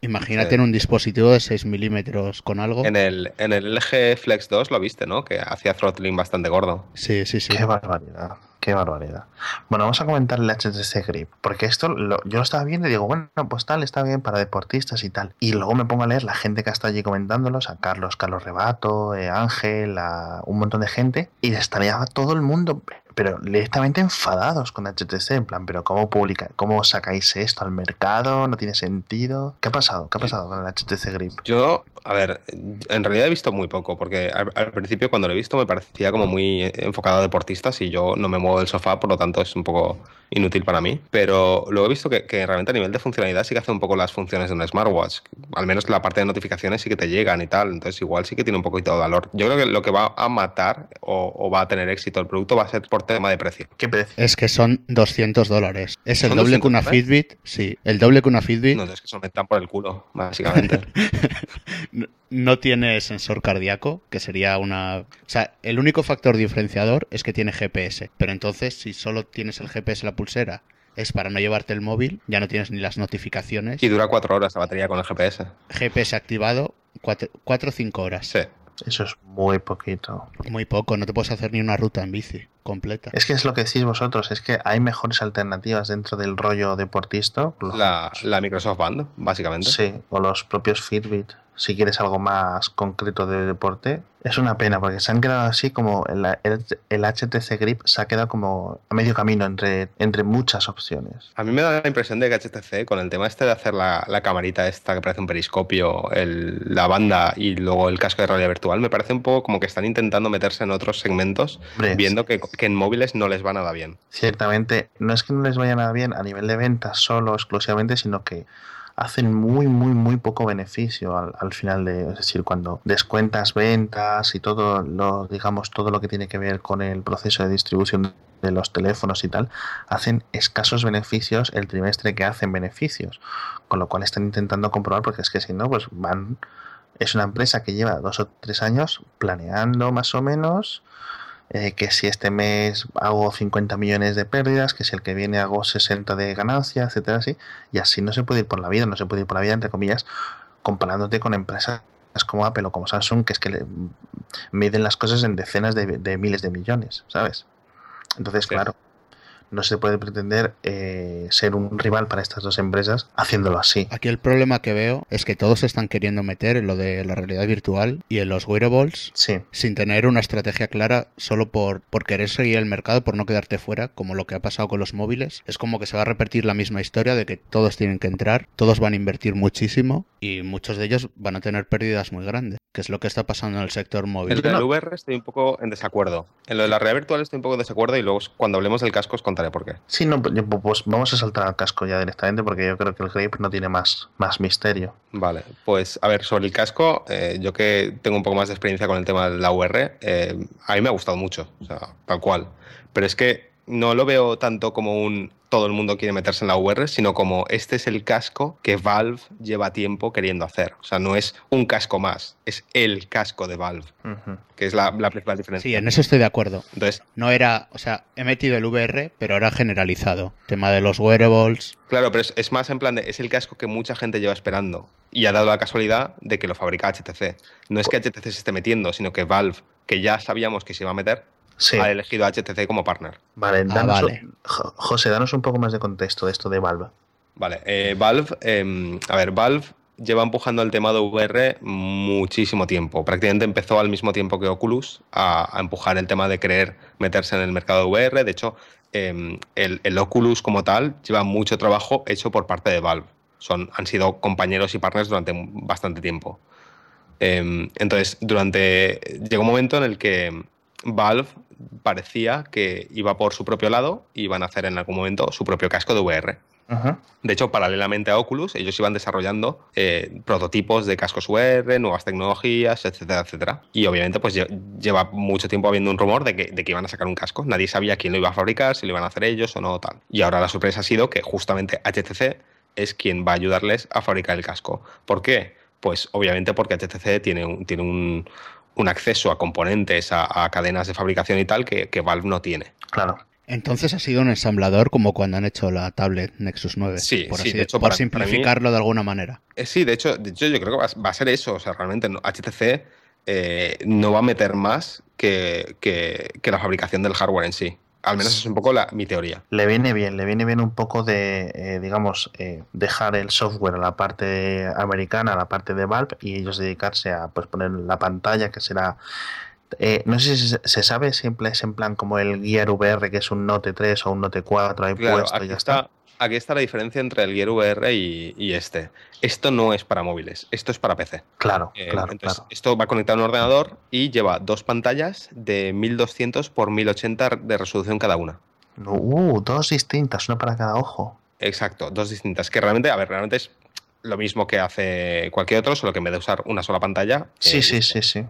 Imagínate en un dispositivo de 6 milímetros con algo. En el, en el LG Flex 2 lo viste, ¿no? Que hacía throttling bastante gordo. Sí, sí, sí. Qué barbaridad. Qué barbaridad. Bueno, vamos a comentar el HTC Grip, porque esto yo lo estaba viendo y digo, bueno, pues tal, está bien para deportistas y tal. Y luego me pongo a leer la gente que está allí comentándolos, a Carlos, Carlos Rebato, eh, Ángel, a un montón de gente, y estaría todo el mundo pero directamente enfadados con HTC, en plan, pero ¿cómo publica, cómo sacáis esto al mercado? ¿No tiene sentido? ¿Qué ha pasado? ¿Qué ha pasado con el HTC Grip? Yo, a ver, en realidad he visto muy poco, porque al, principio cuando lo he visto me parecía como muy enfocado a deportistas y yo no me muevo del sofá, por lo tanto es un poco inútil para mí. Pero luego he visto que, realmente a nivel de funcionalidad sí que hace un poco las funciones de un smartwatch. Al menos la parte de notificaciones sí que te llegan y tal, entonces igual sí que tiene un poquito de valor. Yo creo que lo que va a matar o, o va a tener éxito el producto va a ser por tema de precio. ¿Qué precio? Es que son 200 dólares. Es el doble que una Fitbit. Sí, el doble que una Fitbit. No, es que se metan por el culo, básicamente. no tiene sensor cardíaco, que sería una... O sea, el único factor diferenciador es que tiene GPS. Pero entonces, si solo tienes el GPS en la pulsera es para no llevarte el móvil, ya no tienes ni las notificaciones. Y dura cuatro horas la batería con el GPS. GPS activado, cuatro o cinco horas. Sí. Eso es muy poquito. Muy poco, no te puedes hacer ni una ruta en bici completa. Es que es lo que decís vosotros, es que hay mejores alternativas dentro del rollo deportista. La, la Microsoft Band, básicamente. Sí, o los propios Fitbit. Si quieres algo más concreto de deporte. Es una pena porque se han quedado así como el, el, HTC Grip se ha quedado como a medio camino entre, entre muchas opciones. A mí me da la impresión de que HTC con el tema este de hacer la, la camarita esta que parece un periscopio, el, la banda y luego el casco de realidad virtual, me parece un poco como que están intentando meterse en otros segmentos viendo que, que en móviles no les va nada bien. Ciertamente, no es que no les vaya nada bien a nivel de ventas solo exclusivamente, sino que hacen muy, muy, muy poco beneficio al, final de, es decir, cuando descuentas ventas y todo lo, digamos, todo lo que tiene que ver con el proceso de distribución de los teléfonos y tal, hacen escasos beneficios el trimestre que hacen beneficios, con lo cual están intentando comprobar, porque es que si no, pues van, es una empresa que lleva dos o tres años planeando más o menos, eh, que si este mes hago 50 millones de pérdidas, que si el que viene hago 60 de ganancia, etcétera, así, y así no se puede ir por la vida, no se puede ir por la vida, entre comillas, comparándote con empresas como Apple o como Samsung, que es que le miden las cosas en decenas de, miles de millones, ¿sabes? Entonces, claro, no se puede pretender eh, ser un rival para estas dos empresas haciéndolo así. Aquí el problema que veo es que todos se están queriendo meter en lo de la realidad virtual y en los wearables sin tener una estrategia clara solo por, por querer seguir el mercado, por no quedarte fuera, como lo que ha pasado con los móviles. Es como que se va a repetir la misma historia de que todos tienen que entrar, todos van a invertir muchísimo y muchos de ellos van a tener pérdidas muy grandes, que es lo que está pasando en el sector móvil. En lo del VR estoy un poco en desacuerdo. En lo de la realidad virtual estoy un poco en desacuerdo y luego cuando hablemos del casco os contaré por qué. Sí, no, pues, pues vamos a saltar al casco ya directamente porque yo creo que el Grape no tiene más, más misterio. Vale, pues a ver, sobre el casco, eh, yo que tengo un poco más de experiencia con el tema de la UR, eh, a mí me ha gustado mucho, o sea, tal cual. Pero es que no lo veo tanto como un todo el mundo quiere meterse en la VR, sino como este es el casco que Valve lleva tiempo queriendo hacer. O sea, no es un casco más, es el casco de Valve, que es la, principal diferencia. Sí, en eso estoy de acuerdo. Entonces, no era, o sea, he metido el VR, pero era generalizado. Tema de los wearables. Claro, pero es, más en plan de, es el casco que mucha gente lleva esperando y ha dado la casualidad de que lo fabrica HTC. No es que HTC se esté metiendo, sino que Valve, que ya sabíamos que se iba a meter, ha elegido a HTC como partner. Vale, ah, José, danos un poco más de contexto de esto de Valve. Vale, eh, Valve, em, a ver, Valve lleva empujando el tema de VR muchísimo tiempo. Prácticamente empezó al mismo tiempo que Oculus a, empujar el tema de querer meterse en el mercado de VR. De hecho, em, el, Oculus como tal lleva mucho trabajo hecho por parte de Valve. Son, han sido compañeros y partners durante bastante tiempo. Em, entonces, durante. Llegó un momento en el que Valve parecía que iba por su propio lado y iban a hacer en algún momento su propio casco de VR. De hecho, paralelamente a Oculus, ellos iban desarrollando eh, prototipos de cascos VR, nuevas tecnologías, etcétera, etcétera. Y obviamente, pues lleva mucho tiempo habiendo un rumor de que, de que, iban a sacar un casco. Nadie sabía quién lo iba a fabricar, si lo iban a hacer ellos o no, tal. Y ahora la sorpresa ha sido que justamente HTC es quien va a ayudarles a fabricar el casco. ¿Por qué? Pues obviamente porque HTC tiene un, tiene un, un acceso a componentes, a, cadenas de fabricación y tal que, Valve no tiene. Claro. Entonces ha sido un ensamblador como cuando han hecho la tablet Nexus 9. Sí, por, sí, de hecho, por simplificarlo de alguna manera. Eh, sí, de hecho, de hecho yo creo que va, a ser eso. O sea, realmente HTC eh, no va a meter más que, la fabricación del hardware en sí. Al menos es un poco la, mi teoría. Le viene bien, le viene bien un poco de, eh, digamos, eh, dejar el software a la parte americana, a la parte de Valve, y ellos dedicarse a pues, poner la pantalla, que será eh, no sé si se, sabe, siempre es en plan como el Gear VR, que es un Note 3 o un Note 4 ahí puesto y ya está aquí está la diferencia entre el Gear VR y, este. Esto no es para móviles, esto es para PC. Claro, eh, claro, entonces, Esto va conectado a un ordenador y lleva dos pantallas de 1200 por 1080 de resolución cada una. Uh, dos distintas, una para cada ojo. Exacto, dos distintas. Que realmente, a ver, realmente es lo mismo que hace cualquier otro, solo que en vez de usar una sola pantalla. Sí, eh, sí, sí, sí.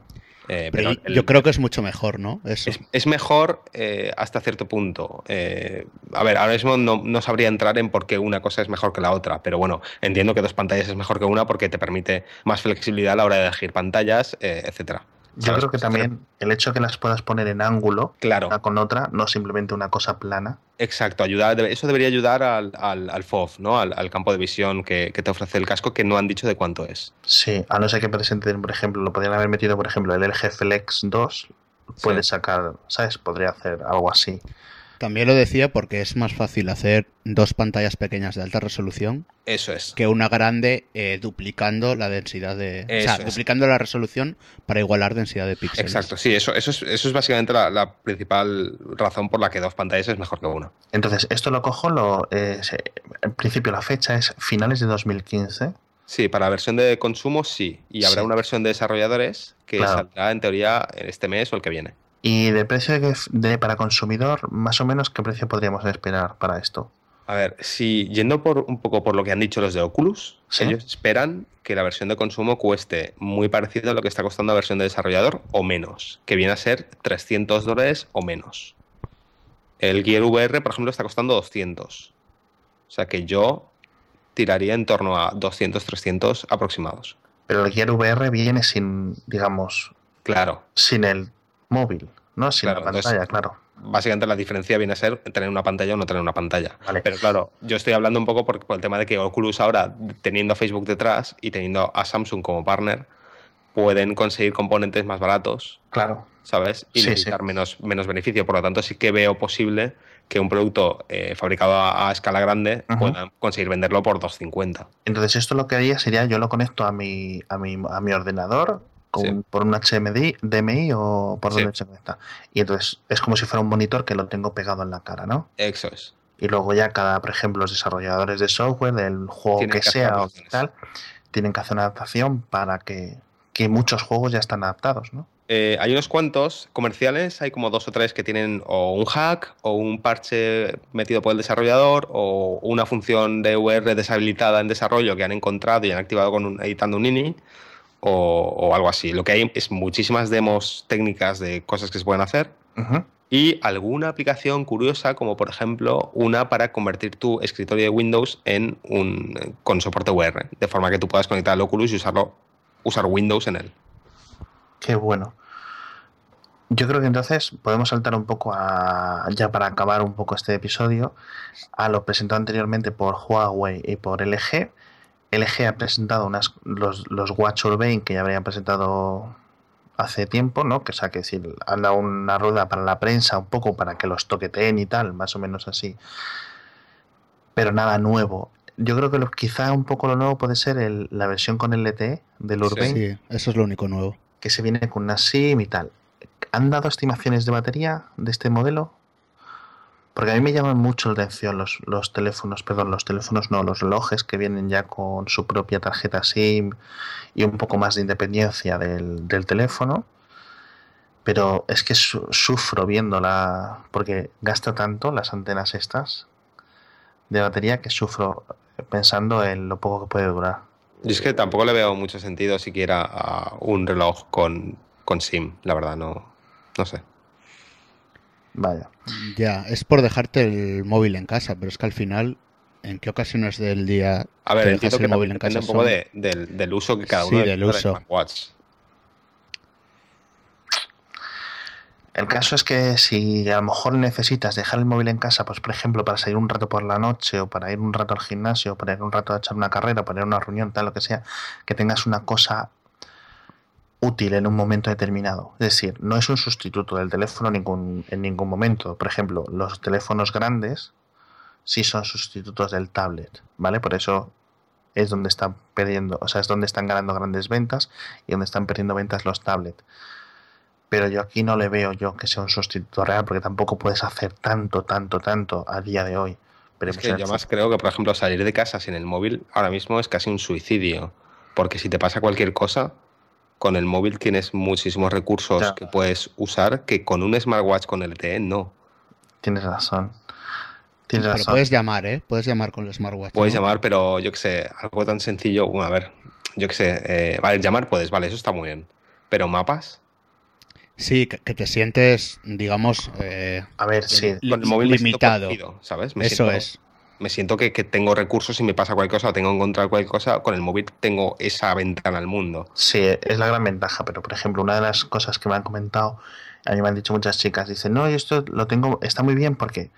Eh, pero yo creo que es mucho mejor, ¿no? Es, mejor eh, hasta cierto punto. Eh, a ver, ahora mismo no, sabría entrar en por qué una cosa es mejor que la otra, pero bueno, entiendo que dos pantallas es mejor que una porque te permite más flexibilidad a la hora de elegir pantallas, etcétera. Yo creo que también el hecho de que las puedas poner en ángulo claro. una con otra, no simplemente una cosa plana. Exacto, ayudar, eso debería ayudar al, al, FOV, ¿no? Al, campo de visión que, te ofrece el casco, que no han dicho de cuánto es. Sí, a no ser que presenten, por ejemplo, lo podrían haber metido, por ejemplo, el LG Flex 2, puede sacar, ¿sabes? Podría hacer algo así. También lo decía porque es más fácil hacer dos pantallas pequeñas de alta resolución Eso es. que una grande eh, duplicando la densidad de... o sea, es. duplicando la resolución para igualar densidad de píxeles. Exacto, sí, eso, eso, es, eso es básicamente la, la principal razón por la que dos pantallas es mejor que una. Entonces, esto lo cojo, lo, eh, en principio la fecha es finales de 2015. Sí, para la versión de consumo sí. Y habrá Sí. una versión de desarrolladores que Claro. saldrá en teoría en este mes o el que viene. Y de precio de, de- para consumidor, más o menos, ¿qué precio podríamos esperar para esto? A ver, si yendo por un poco por lo que han dicho los de Oculus, Sí. ellos esperan que la versión de consumo cueste muy parecido a lo que está costando la versión de desarrollador o menos, que viene a ser 300 dólares o menos. El Gear VR, por ejemplo, está costando 200. O sea que yo tiraría en torno a 200, 300 aproximados. Pero el Gear VR viene sin, digamos, Claro, sin el móvil, ¿no? Sin Claro, la pantalla, entonces- claro. básicamente la diferencia viene a ser tener una pantalla o no tener una pantalla. Vale. Pero claro, yo estoy hablando un poco por, por el tema de que Oculus ahora, teniendo a Facebook detrás y teniendo a Samsung como partner, pueden conseguir componentes más baratos, Claro. ¿sabes? Y Sí, necesitar sí. Menos, menos beneficio. Por lo tanto, sí que veo posible que un producto eh, fabricado a, a escala grande Ujú. puedan conseguir venderlo por 250. Entonces esto lo que haría sería yo lo conecto a mi, a mi, a mi ordenador con, Sí. por un HMD, DMI o por Sí. donde se conecta. Y entonces es como si fuera un monitor que lo tengo pegado en la cara, ¿no? Eso es. Y luego ya cada, por ejemplo, los desarrolladores de software, del juego Tienen que sea o tal, tienen que hacer una adaptación para que, que muchos juegos ya están adaptados, ¿no? Eh, hay unos cuantos comerciales, hay como dos o tres que tienen o un hack o un parche metido por el desarrollador o una función de VR deshabilitada en desarrollo que han encontrado y han activado con un- editando un ini o, o algo así. Lo que hay es muchísimas demos técnicas de cosas que se pueden hacer y alguna aplicación curiosa como por ejemplo una para convertir tu escritorio de Windows en un con soporte VR, de forma que tú puedas conectar al Oculus y usarlo usar Windows en él. Qué bueno. Yo creo que entonces podemos saltar un poco a, ya para acabar un poco este episodio, a lo presentado anteriormente por Huawei y por LG. LG ha presentado unas, los, los Watch Urbane que ya habrían presentado hace tiempo, ¿no? Que o sea, que decir, han dado una rueda para la prensa un poco para que los toqueteen y tal, más o menos así. Pero nada nuevo. Yo creo que lo- quizá un poco lo nuevo puede ser el- la versión con LTE del Sí. Urbane Sí, eso es lo único nuevo. que se viene con una SIM y tal. ¿Han dado estimaciones de batería de este modelo? Porque a mí me llaman mucho la atención los, los teléfonos, perdón, los teléfonos no, los relojes que vienen ya con su propia tarjeta SIM y un poco más de independencia del, del teléfono. Pero es que su- sufro viéndola, porque gasta tanto las antenas estas de batería que sufro pensando en lo poco que puede durar. Yo es que tampoco le veo mucho sentido siquiera a un reloj con, con SIM, la verdad, no, no sé. Vaya. Ya, es por dejarte el móvil en casa, pero es que al final, ¿en qué ocasiones del día A ver, te dejas que el móvil en casa? un poco de- del, del uso que cada Sí, uno del uso. smartwatch. El caso es que si a lo mejor necesitas dejar el móvil en casa, pues por ejemplo para salir un rato por la noche o para ir un rato al gimnasio, o para ir un rato a echar una carrera, para ir a una reunión, tal lo que sea, que tengas una cosa útil en un momento determinado. Es decir, no es un sustituto del teléfono ningún, en ningún momento. Por ejemplo, los teléfonos grandes sí son sustitutos del tablet, ¿vale? Por eso es donde están perdiendo, o sea, es donde están ganando grandes ventas y donde están perdiendo ventas los tablets pero yo aquí no le veo yo que sea un sustituto real porque tampoco puedes hacer tanto, tanto, tanto a día de hoy. Pero Es que yo más creo que, por ejemplo, salir de casa sin el móvil ahora mismo es casi un suicidio. Porque si te pasa cualquier cosa, con el móvil tienes muchísimos recursos Ya. que puedes usar que con un smartwatch con LTE no. tienes razón. Tienes Pero razón. puedes llamar, ¿eh? Puedes llamar con el smartwatch. Puedes ¿no? llamar, pero yo que sé, algo tan sencillo. Bueno, a ver, yo que sé, eh, vale, llamar puedes, vale, eso está muy bien. Pero mapas, Sí, que, que te sientes, digamos, eh, A ver, sí. Con el móvil me siento limitado. ¿sabes? Me eso siento- es. Me siento que, que tengo recursos y me pasa cualquier cosa o tengo que encontrar cualquier cosa. Con el móvil tengo esa ventana al mundo. Sí, es la gran ventaja, pero por ejemplo, una de las cosas que me han comentado, a mí me han dicho muchas chicas, dicen, no, yo esto lo tengo, está muy bien porque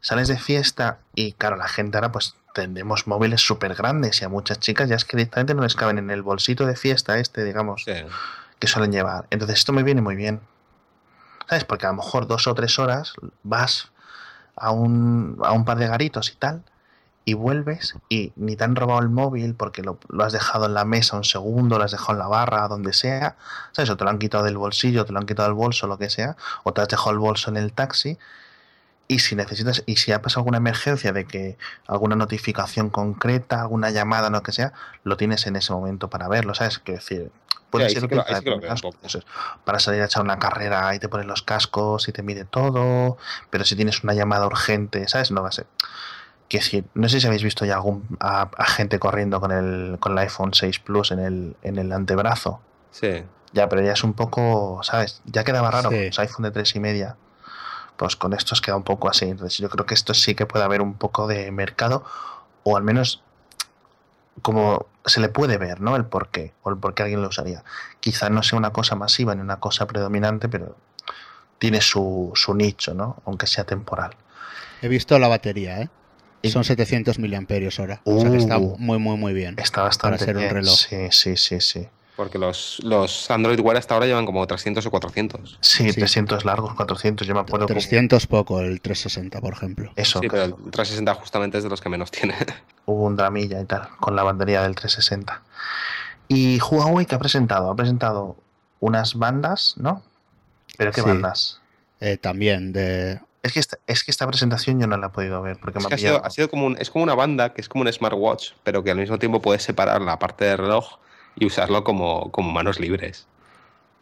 sales de fiesta y claro, la gente ahora pues tenemos móviles súper grandes y a muchas chicas ya es que directamente no les caben en el bolsito de fiesta este, digamos, Sí. que suelen llevar. Entonces esto me viene muy bien. ¿Sabes? Porque a lo mejor dos o tres horas vas a un, a un par de garitos y tal, y vuelves y ni te han robado el móvil porque lo, lo, has dejado en la mesa un segundo, lo has dejado en la barra, donde sea, ¿sabes? O te lo han quitado del bolsillo, te lo han quitado del bolso, lo que sea, o te has dejado el bolso en el taxi. Y si necesitas, y si ha pasado alguna emergencia de que alguna notificación concreta, alguna llamada, lo que sea, lo tienes en ese momento para verlo, ¿sabes? Quiero decir, puede Sí, ser sí que lo- sí que para, poco. eso es, para salir a echar una carrera y te pones los cascos y te mide todo, pero si tienes una llamada urgente, ¿sabes? No va a ser. Quiero decir, no sé si habéis visto ya algún a, a gente corriendo con el con el iPhone 6 Plus en el, en el antebrazo. Sí. Ya, pero ya es un poco, ¿sabes? Ya quedaba raro Sí. con los iPhone de 3 y media. Pues con estos queda un poco así. Entonces yo creo que esto sí que puede haber un poco de mercado, o al menos como se le puede ver, ¿no? El por qué, o el por qué alguien lo usaría. Quizá no sea una cosa masiva ni una cosa predominante, pero tiene su, su nicho, ¿no? Aunque sea temporal. He visto la batería, ¿eh? Y- Son 700 miliamperios hora. O sea que está Uh. muy, muy, muy bien. Está bastante ser un bien. reloj. Sí, sí, sí, sí. Porque los, los Android Wear hasta ahora llevan como 300 o 400. Sí, Sí. 300 largos, 400, yo me acuerdo. que- 300 poco, el 360, por ejemplo. Eso, Sí, pero el 360 justamente es de los que menos tiene. hubo un dramilla y tal con la batería del 360. Y Huawei que ha presentado, ha presentado unas bandas, ¿no? Pero qué Sí. bandas. Eh, también de... Es que esta, es que esta presentación yo no la he podido ver porque Es, me ha ha sido, pillado. ha sido como un- es como una banda que es como un smartwatch, pero que al mismo tiempo puedes separar la parte del reloj y usarlo como, como manos libres.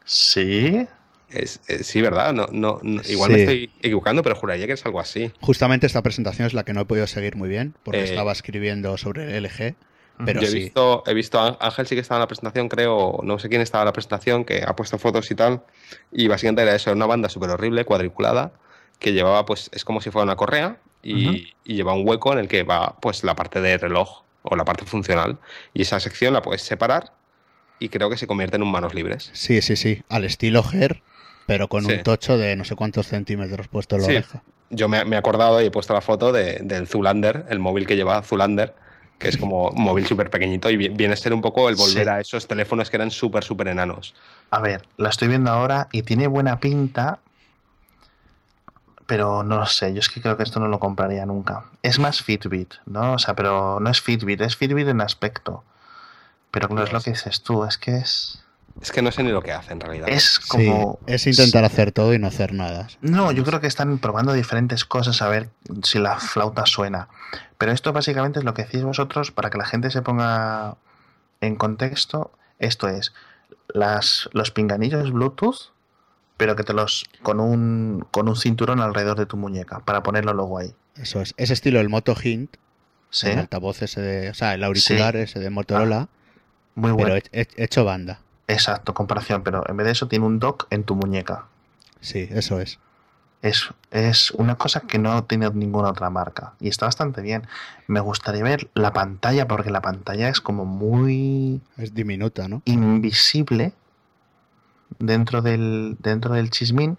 Sí, Es, es- sí, ¿verdad? No, no, no- igual Sí. me estoy equivocando, pero juraría que es algo así. Justamente esta presentación es la que no he podido seguir muy bien, porque Eh. estaba escribiendo sobre el LG, pero Yo he sí. visto, he visto a Ángel sí que estaba en la presentación, creo, no sé quién estaba en la presentación, que ha puesto fotos y tal. Y básicamente era eso, era una banda súper horrible, cuadriculada, que llevaba, pues, es como si fuera una correa y, y lleva un hueco en el que va, pues, la parte de reloj o la parte funcional. Y esa sección la puedes separar y creo que se convierte en un manos libres. Sí, sí, sí, al estilo Ger, pero con Sí. un tocho de no sé cuántos centímetros puesto en la Sí. oreja. Yo me, me he acordado y he puesto la foto de- del Zulander, el móvil que lleva Zulander, que es como un móvil súper pequeñito y vi- viene a ser un poco el volver Sí. a esos teléfonos que eran súper, súper enanos. a ver, la estoy viendo ahora y tiene buena pinta, pero no lo sé, yo es que creo que esto no lo compraría nunca. Es más Fitbit, ¿no? O sea, pero no es Fitbit, es Fitbit en aspecto. Pero claro, es lo que dices tú, es que es... Es que no sé ni lo que hace en realidad. Es como... Sí, es intentar hacer todo y no hacer nada. No, yo creo que están probando diferentes cosas a ver si la flauta suena. Pero esto básicamente es lo que decís vosotros para que la gente se ponga en contexto. Esto es las, los pinganillos Bluetooth, pero que te los con un con un cinturón alrededor de tu muñeca para ponerlo luego ahí. Eso es. Ese estilo el Moto Hint, Sí, el altavoz ese de, o sea, el auricular ese de Motorola, muy bueno. pero he- he- hecho banda. Exacto, comparación, pero en vez de eso tiene un dock en tu muñeca. Sí, eso es. Es, es una cosa que no tiene ninguna otra marca y está bastante bien. Me gustaría ver la pantalla porque la pantalla es como muy Es diminuta, ¿no? invisible dentro del dentro del chismín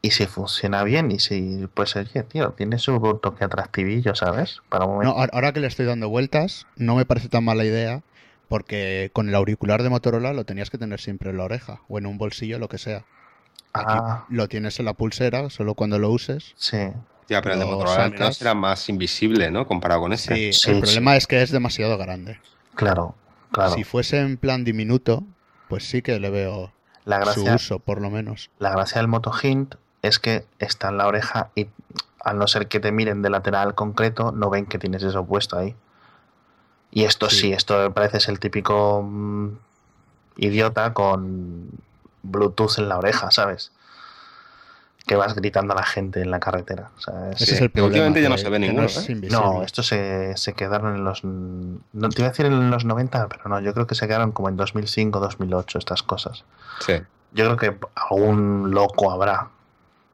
y si funciona bien y si pues oye tío tiene su toque atractivillo sabes para un No, momento ahora ahora que le estoy dando vueltas, no me parece tan mala idea, porque con el auricular de Motorola lo tenías que tener siempre en la oreja o en un bolsillo, lo que sea. Aquí ah lo tienes en la pulsera, solo cuando lo uses. sí Ya, pero el de Motorola al menos sacas. era más invisible, ¿no? Comparado con este. Sí, Sí, el sí. problema es que es demasiado grande. claro claro Si fuese en plan diminuto, pues sí que le veo la su uso, por lo menos. la gracia del Moto Hint es que está en la oreja y al no ser que te miren de lateral concreto no ven que tienes eso puesto ahí y esto sí, Sí. esto parece es el típico mm, idiota con Bluetooth en la oreja sabes que vas gritando a la gente en la carretera o sea, es- el que problema. últimamente ya no se ve ninguno, es ¿eh? No, estos se, se quedaron en los... No te iba a decir en los 90, pero no, yo creo que se quedaron como en 2005, 2008, estas cosas. Sí. Yo creo que algún loco habrá.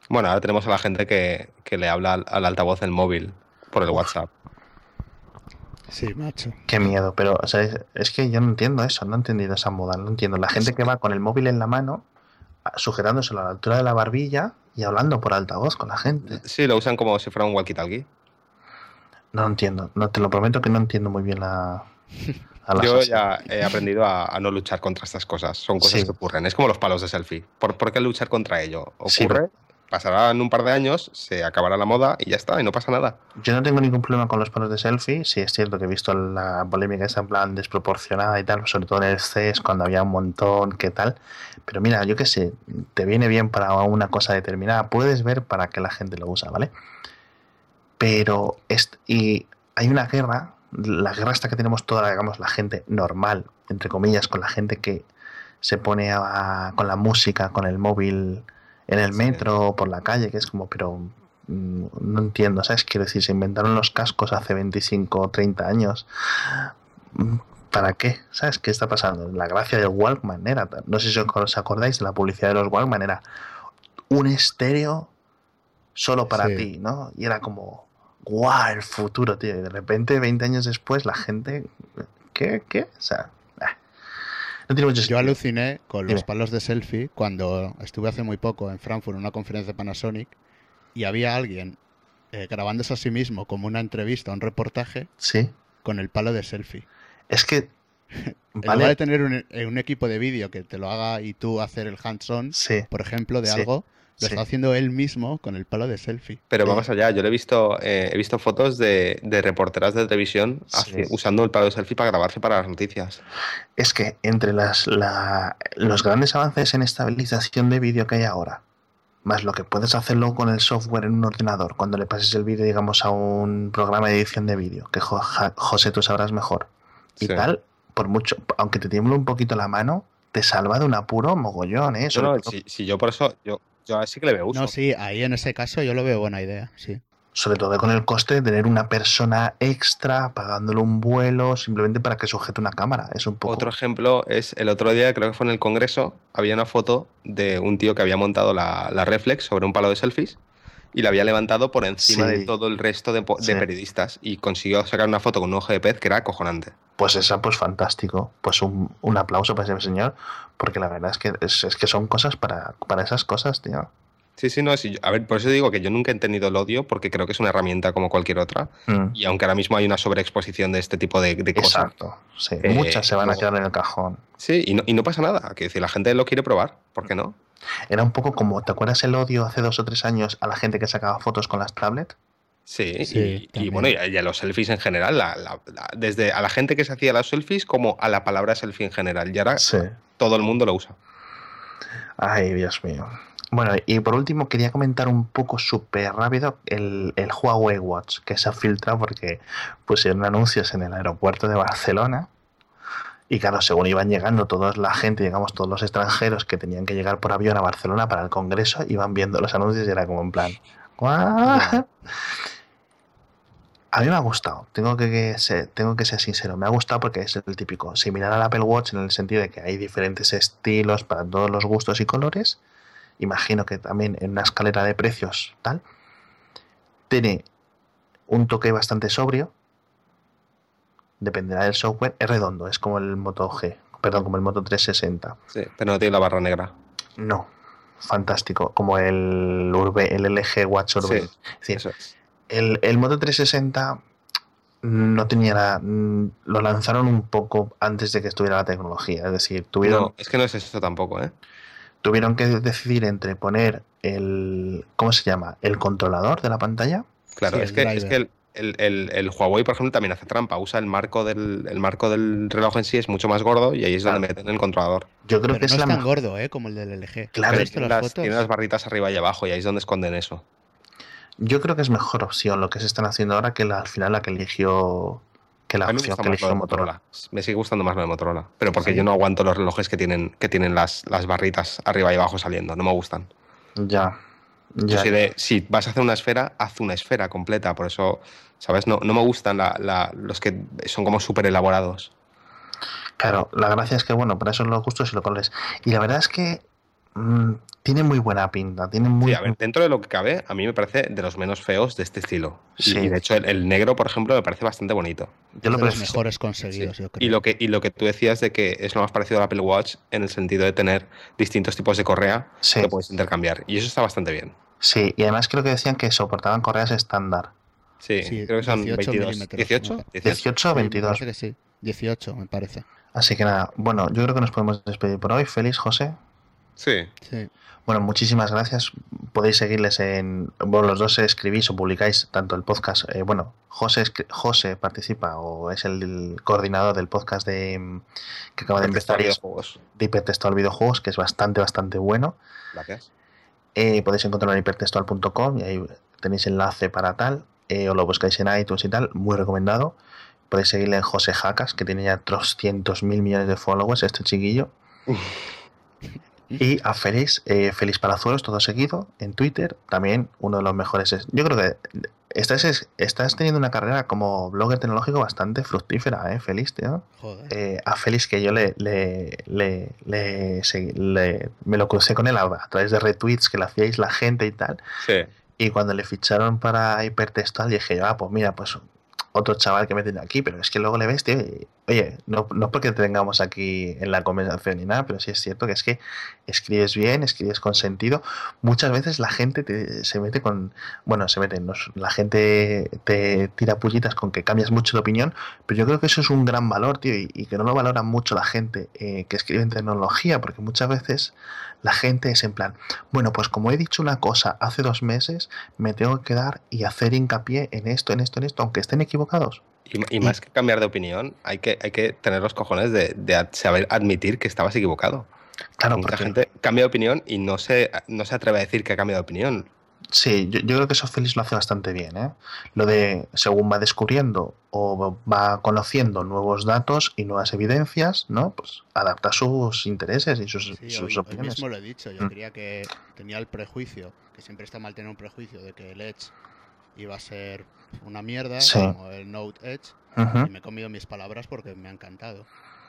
Bueno, ahora tenemos a la gente que, que le habla al, al altavoz del móvil por el WhatsApp. Sí, macho. Qué miedo, pero o sea, es, es que yo no entiendo eso, no he entendido esa moda, no entiendo. La gente que va con el móvil en la mano, sujetándoselo a la altura de la barbilla y hablando por altavoz con la gente. Sí, lo usan como si fuera un walkie-talkie. No entiendo, no te lo prometo que no entiendo muy bien la... a la Yo sociedad. ya he aprendido a, a no luchar contra estas cosas. Son cosas Sí. que ocurren. Es como los palos de selfie. ¿Por, por qué luchar contra ello? Sí, Ocurre en un par de años, se acabará la moda y ya está, y no pasa nada. Yo no tengo ningún problema con los palos de selfie. Sí, es cierto que he visto la polémica esa plan desproporcionada y tal, sobre todo en el CES cuando había un montón, qué tal. Pero mira, yo qué sé, te viene bien para una cosa determinada. Puedes ver para qué la gente lo usa, ¿vale? Pero, y hay una guerra, la guerra esta que tenemos toda, digamos, la gente normal, entre comillas, con la gente que se pone con la música, con el móvil en el metro o por la calle, que es como, pero mm, no entiendo, ¿sabes? Quiero decir, se inventaron los cascos hace 25 o 30 años. Mm, ¿Para qué? ¿Sabes qué está pasando? La gracia del Walkman era, no sé si os acordáis de la publicidad de los Walkman, era un estéreo solo para ti, ¿no? Y era como, guau, el futuro, tío. Y de repente, 20 años después, la gente, ¿qué? ¿Qué? O sea, yo aluciné con los palos de selfie cuando estuve hace muy poco en Frankfurt en una conferencia de Panasonic y había alguien eh, grabándose a sí mismo como una entrevista, un reportaje, sí. con el palo de selfie. Es que en lugar de tener eh, un, equipo de vídeo que te lo haga y tú hacer el hands-on, por ejemplo, de algo, lo está haciendo él mismo con el palo de selfie. Pero vamos allá, yo le he visto, eh, he visto fotos de, reporteras de televisión usando el palo de selfie para grabarse para las noticias. Es que entre las, los grandes avances en estabilización de vídeo que hay ahora, más lo que puedes hacerlo con el software en un ordenador, cuando le pases el vídeo, digamos, a un programa de edición de vídeo, que José tú sabrás mejor, y tal, por mucho, aunque te tiemble un poquito la mano, te salva de un apuro mogollón, ¿eh? No, si, yo por eso, yo, yo sí que le veo uso. No, sí, ahí en ese caso yo lo veo buena idea, sí. Sobre todo con el coste de tener una persona extra pagándole un vuelo simplemente para que sujete una cámara. Es un poco... Otro ejemplo es el otro día, creo que fue en el Congreso, había una foto de un tío que había montado la, la Reflex sobre un palo de selfies y la había levantado por encima de todo el resto de, periodistas y consiguió sacar una foto con un ojo de pez que era acojonante. Pues esa, pues fantástico. Pues un, aplauso para ese señor, porque la verdad es que, es, que son cosas para, para esas cosas, tío. Sí, sí, no, a ver, por eso digo que yo nunca he entendido el odio porque creo que es una herramienta como cualquier otra mm. y aunque ahora mismo hay una sobreexposición de este tipo de, cosas. Exacto, sí, eh, muchas se van a quedar en el cajón. Sí, y no, y no pasa nada, que decir, la gente lo quiere probar, ¿por qué no? Era un poco como, ¿te acuerdas el odio hace dos o tres años a la gente que sacaba fotos con las tablets? Sí, y, bueno, y a, los selfies en general, desde a la gente que se hacía las selfies como a la palabra selfie en general. Y ahora todo el mundo lo usa. Ay, Dios mío. Bueno, y por último quería comentar un poco súper rápido el, el, Huawei Watch que se ha filtrado porque pusieron anuncios en el aeropuerto de Barcelona. Y claro, según iban llegando toda la gente, digamos, todos los extranjeros que tenían que llegar por avión a Barcelona para el Congreso, iban viendo los anuncios y era como en plan... A mí me ha gustado, tengo que, ser, tengo que ser sincero, me ha gustado porque es el típico, similar al Apple Watch en el sentido de que hay diferentes estilos para todos los gustos y colores, imagino que también en una escalera de precios tal, tiene un toque bastante sobrio, dependerá del software, es redondo, es como el Moto G, perdón, como el Moto 360. Sí, pero no tiene la barra negra. No, fantástico, como el, Urbe, el LG Watch Urbe. Sí, el, el Moto 360 no tenía la, lo lanzaron un poco antes de que estuviera la tecnología, es decir, tuvieron... No, es que no es eso tampoco, ¿eh? Tuvieron que decidir entre poner el, ¿cómo se llama? El controlador de la pantalla. Claro, es, que, es, que, el, el, Huawei, por ejemplo, también hace trampa. Usa el marco del, el marco del reloj en sí, es mucho más gordo y ahí es donde meten el controlador. Yo creo que es, tan gordo ¿eh? como el del LG. Claro, tiene las, tiene las barritas arriba y abajo y ahí es donde esconden eso. Yo creo que es mejor opción lo que se están haciendo ahora que al final la que eligió que la opción que eligió Motorola. Me sigue gustando más lo de Motorola, pero porque yo no aguanto los relojes que tienen que tienen las, las barritas arriba y abajo saliendo, no me gustan. Ya. si, vas a hacer una esfera, haz una esfera completa. Por eso, ¿sabes? No, no me gustan los que son como súper elaborados. Claro, la gracia es que, bueno, para eso los gustos y los colores. Y la verdad es que mm, tiene muy buena pinta. Tiene muy... Sí, a ver, dentro de lo que cabe, a mí me parece de los menos feos de este estilo. Sí. Y de hecho, el, negro, por ejemplo, me parece bastante bonito. Yo lo de los mejores conseguidos, yo creo. Y lo, que, y lo que tú decías de que es lo más parecido al Apple Watch en el sentido de tener distintos tipos de correa que puedes intercambiar. Y eso está bastante bien. Sí, y además creo que decían que soportaban correas estándar. Sí, creo que son 18 22. ¿18? 18 o 22. Sí, 18, me parece. Así que nada, bueno, yo creo que nos podemos despedir por hoy. Feliz, José. Sí. Sí. Bueno, muchísimas gracias. Podéis seguirles en. Bueno, los dos escribís o publicáis tanto el podcast. eh, bueno, José, José participa o es el, coordinador del podcast de mm, que acaba de empezar videojuegos. de hipertextual videojuegos, que es bastante, bastante bueno. Gracias. Eh, podéis encontrarlo en hipertextual.com y ahí tenéis enlace para tal. eh, o lo buscáis en iTunes y tal, muy recomendado. Podéis seguirle en José Jacas, que tiene ya 200 mil millones de followers, este chiquillo. Y a Félix, eh, Félix Palazuelos, todo seguido, en Twitter, también uno de los mejores. es- Yo creo que estás, es- estás teniendo una carrera como blogger tecnológico bastante fructífera, ¿eh, Félix, tío? Joder. Eh, a Félix que yo le, le, le, le me lo crucé con él a, a través de retweets que le hacíais la gente y tal. Sí. Y cuando le ficharon para hipertextual dije yo, ah, pues mira, pues otro chaval que meten aquí, pero es que luego le ves, tío, oye, no, no porque te tengamos aquí en la conversación ni nada, pero sí es cierto que es que escribes bien, escribes con sentido. Muchas veces la gente te- se mete con, bueno, se mete, nos- la gente te tira pullitas con que cambias mucho de opinión, pero yo creo que eso es un gran valor, tío, y, y que no lo valora mucho la gente eh, que escribe en tecnología, porque muchas veces la gente es en plan, bueno, pues como he dicho una cosa hace dos meses, me tengo que quedar y hacer hincapié en esto, en esto, en esto, aunque estén equivocados. Y, y más que cambiar de opinión, hay que, hay que tener los cojones de, saber admitir que estabas equivocado. Claro, Mucha porque gente cambia de opinión y no se, no se atreve a decir que ha cambiado de opinión. Sí, yo, yo creo que eso Félix lo hace bastante bien, ¿eh? Lo de según va descubriendo o va conociendo nuevos datos y nuevas evidencias, ¿no? Pues adapta sus intereses y sus, Sí, sus hoy, hoy opiniones. mismo lo he dicho. Yo Mm. creía que tenía el prejuicio, que siempre está mal tener un prejuicio de que el Edge iba a ser una mierda, Sí. como el Note Edge, y me he comido mis palabras porque me ha encantado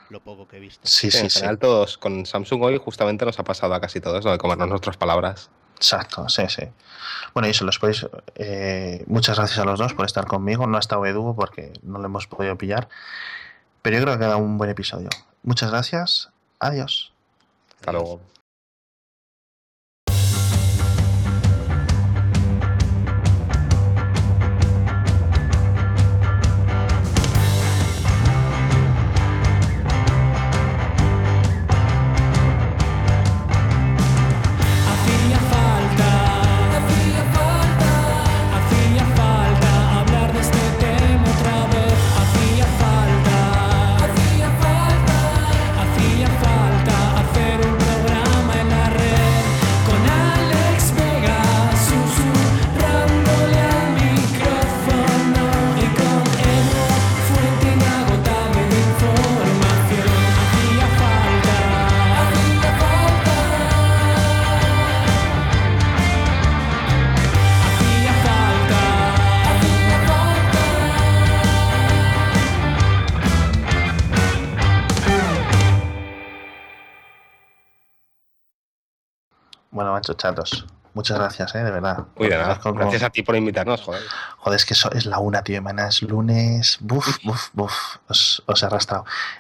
lo poco que he visto. Sí, Sí, sí, en sí. general, todos con Samsung hoy justamente nos ha pasado a casi todos, ¿no? De comernos nuestras palabras. Exacto, sí, sí. Bueno, y eso, los podéis. eh, muchas gracias a los dos por estar conmigo. No ha estado Edu porque no lo hemos podido pillar. Pero yo creo que ha quedado un buen episodio. Muchas gracias. Adiós. Hasta luego. Macho, chatos. Muchas gracias, ¿eh? De verdad. De nada. como- Gracias a ti por invitarnos, joder. Joder, es que eso es la una, tío. Mañana es lunes. Buf, buf, buf. Os, os he arrastrado.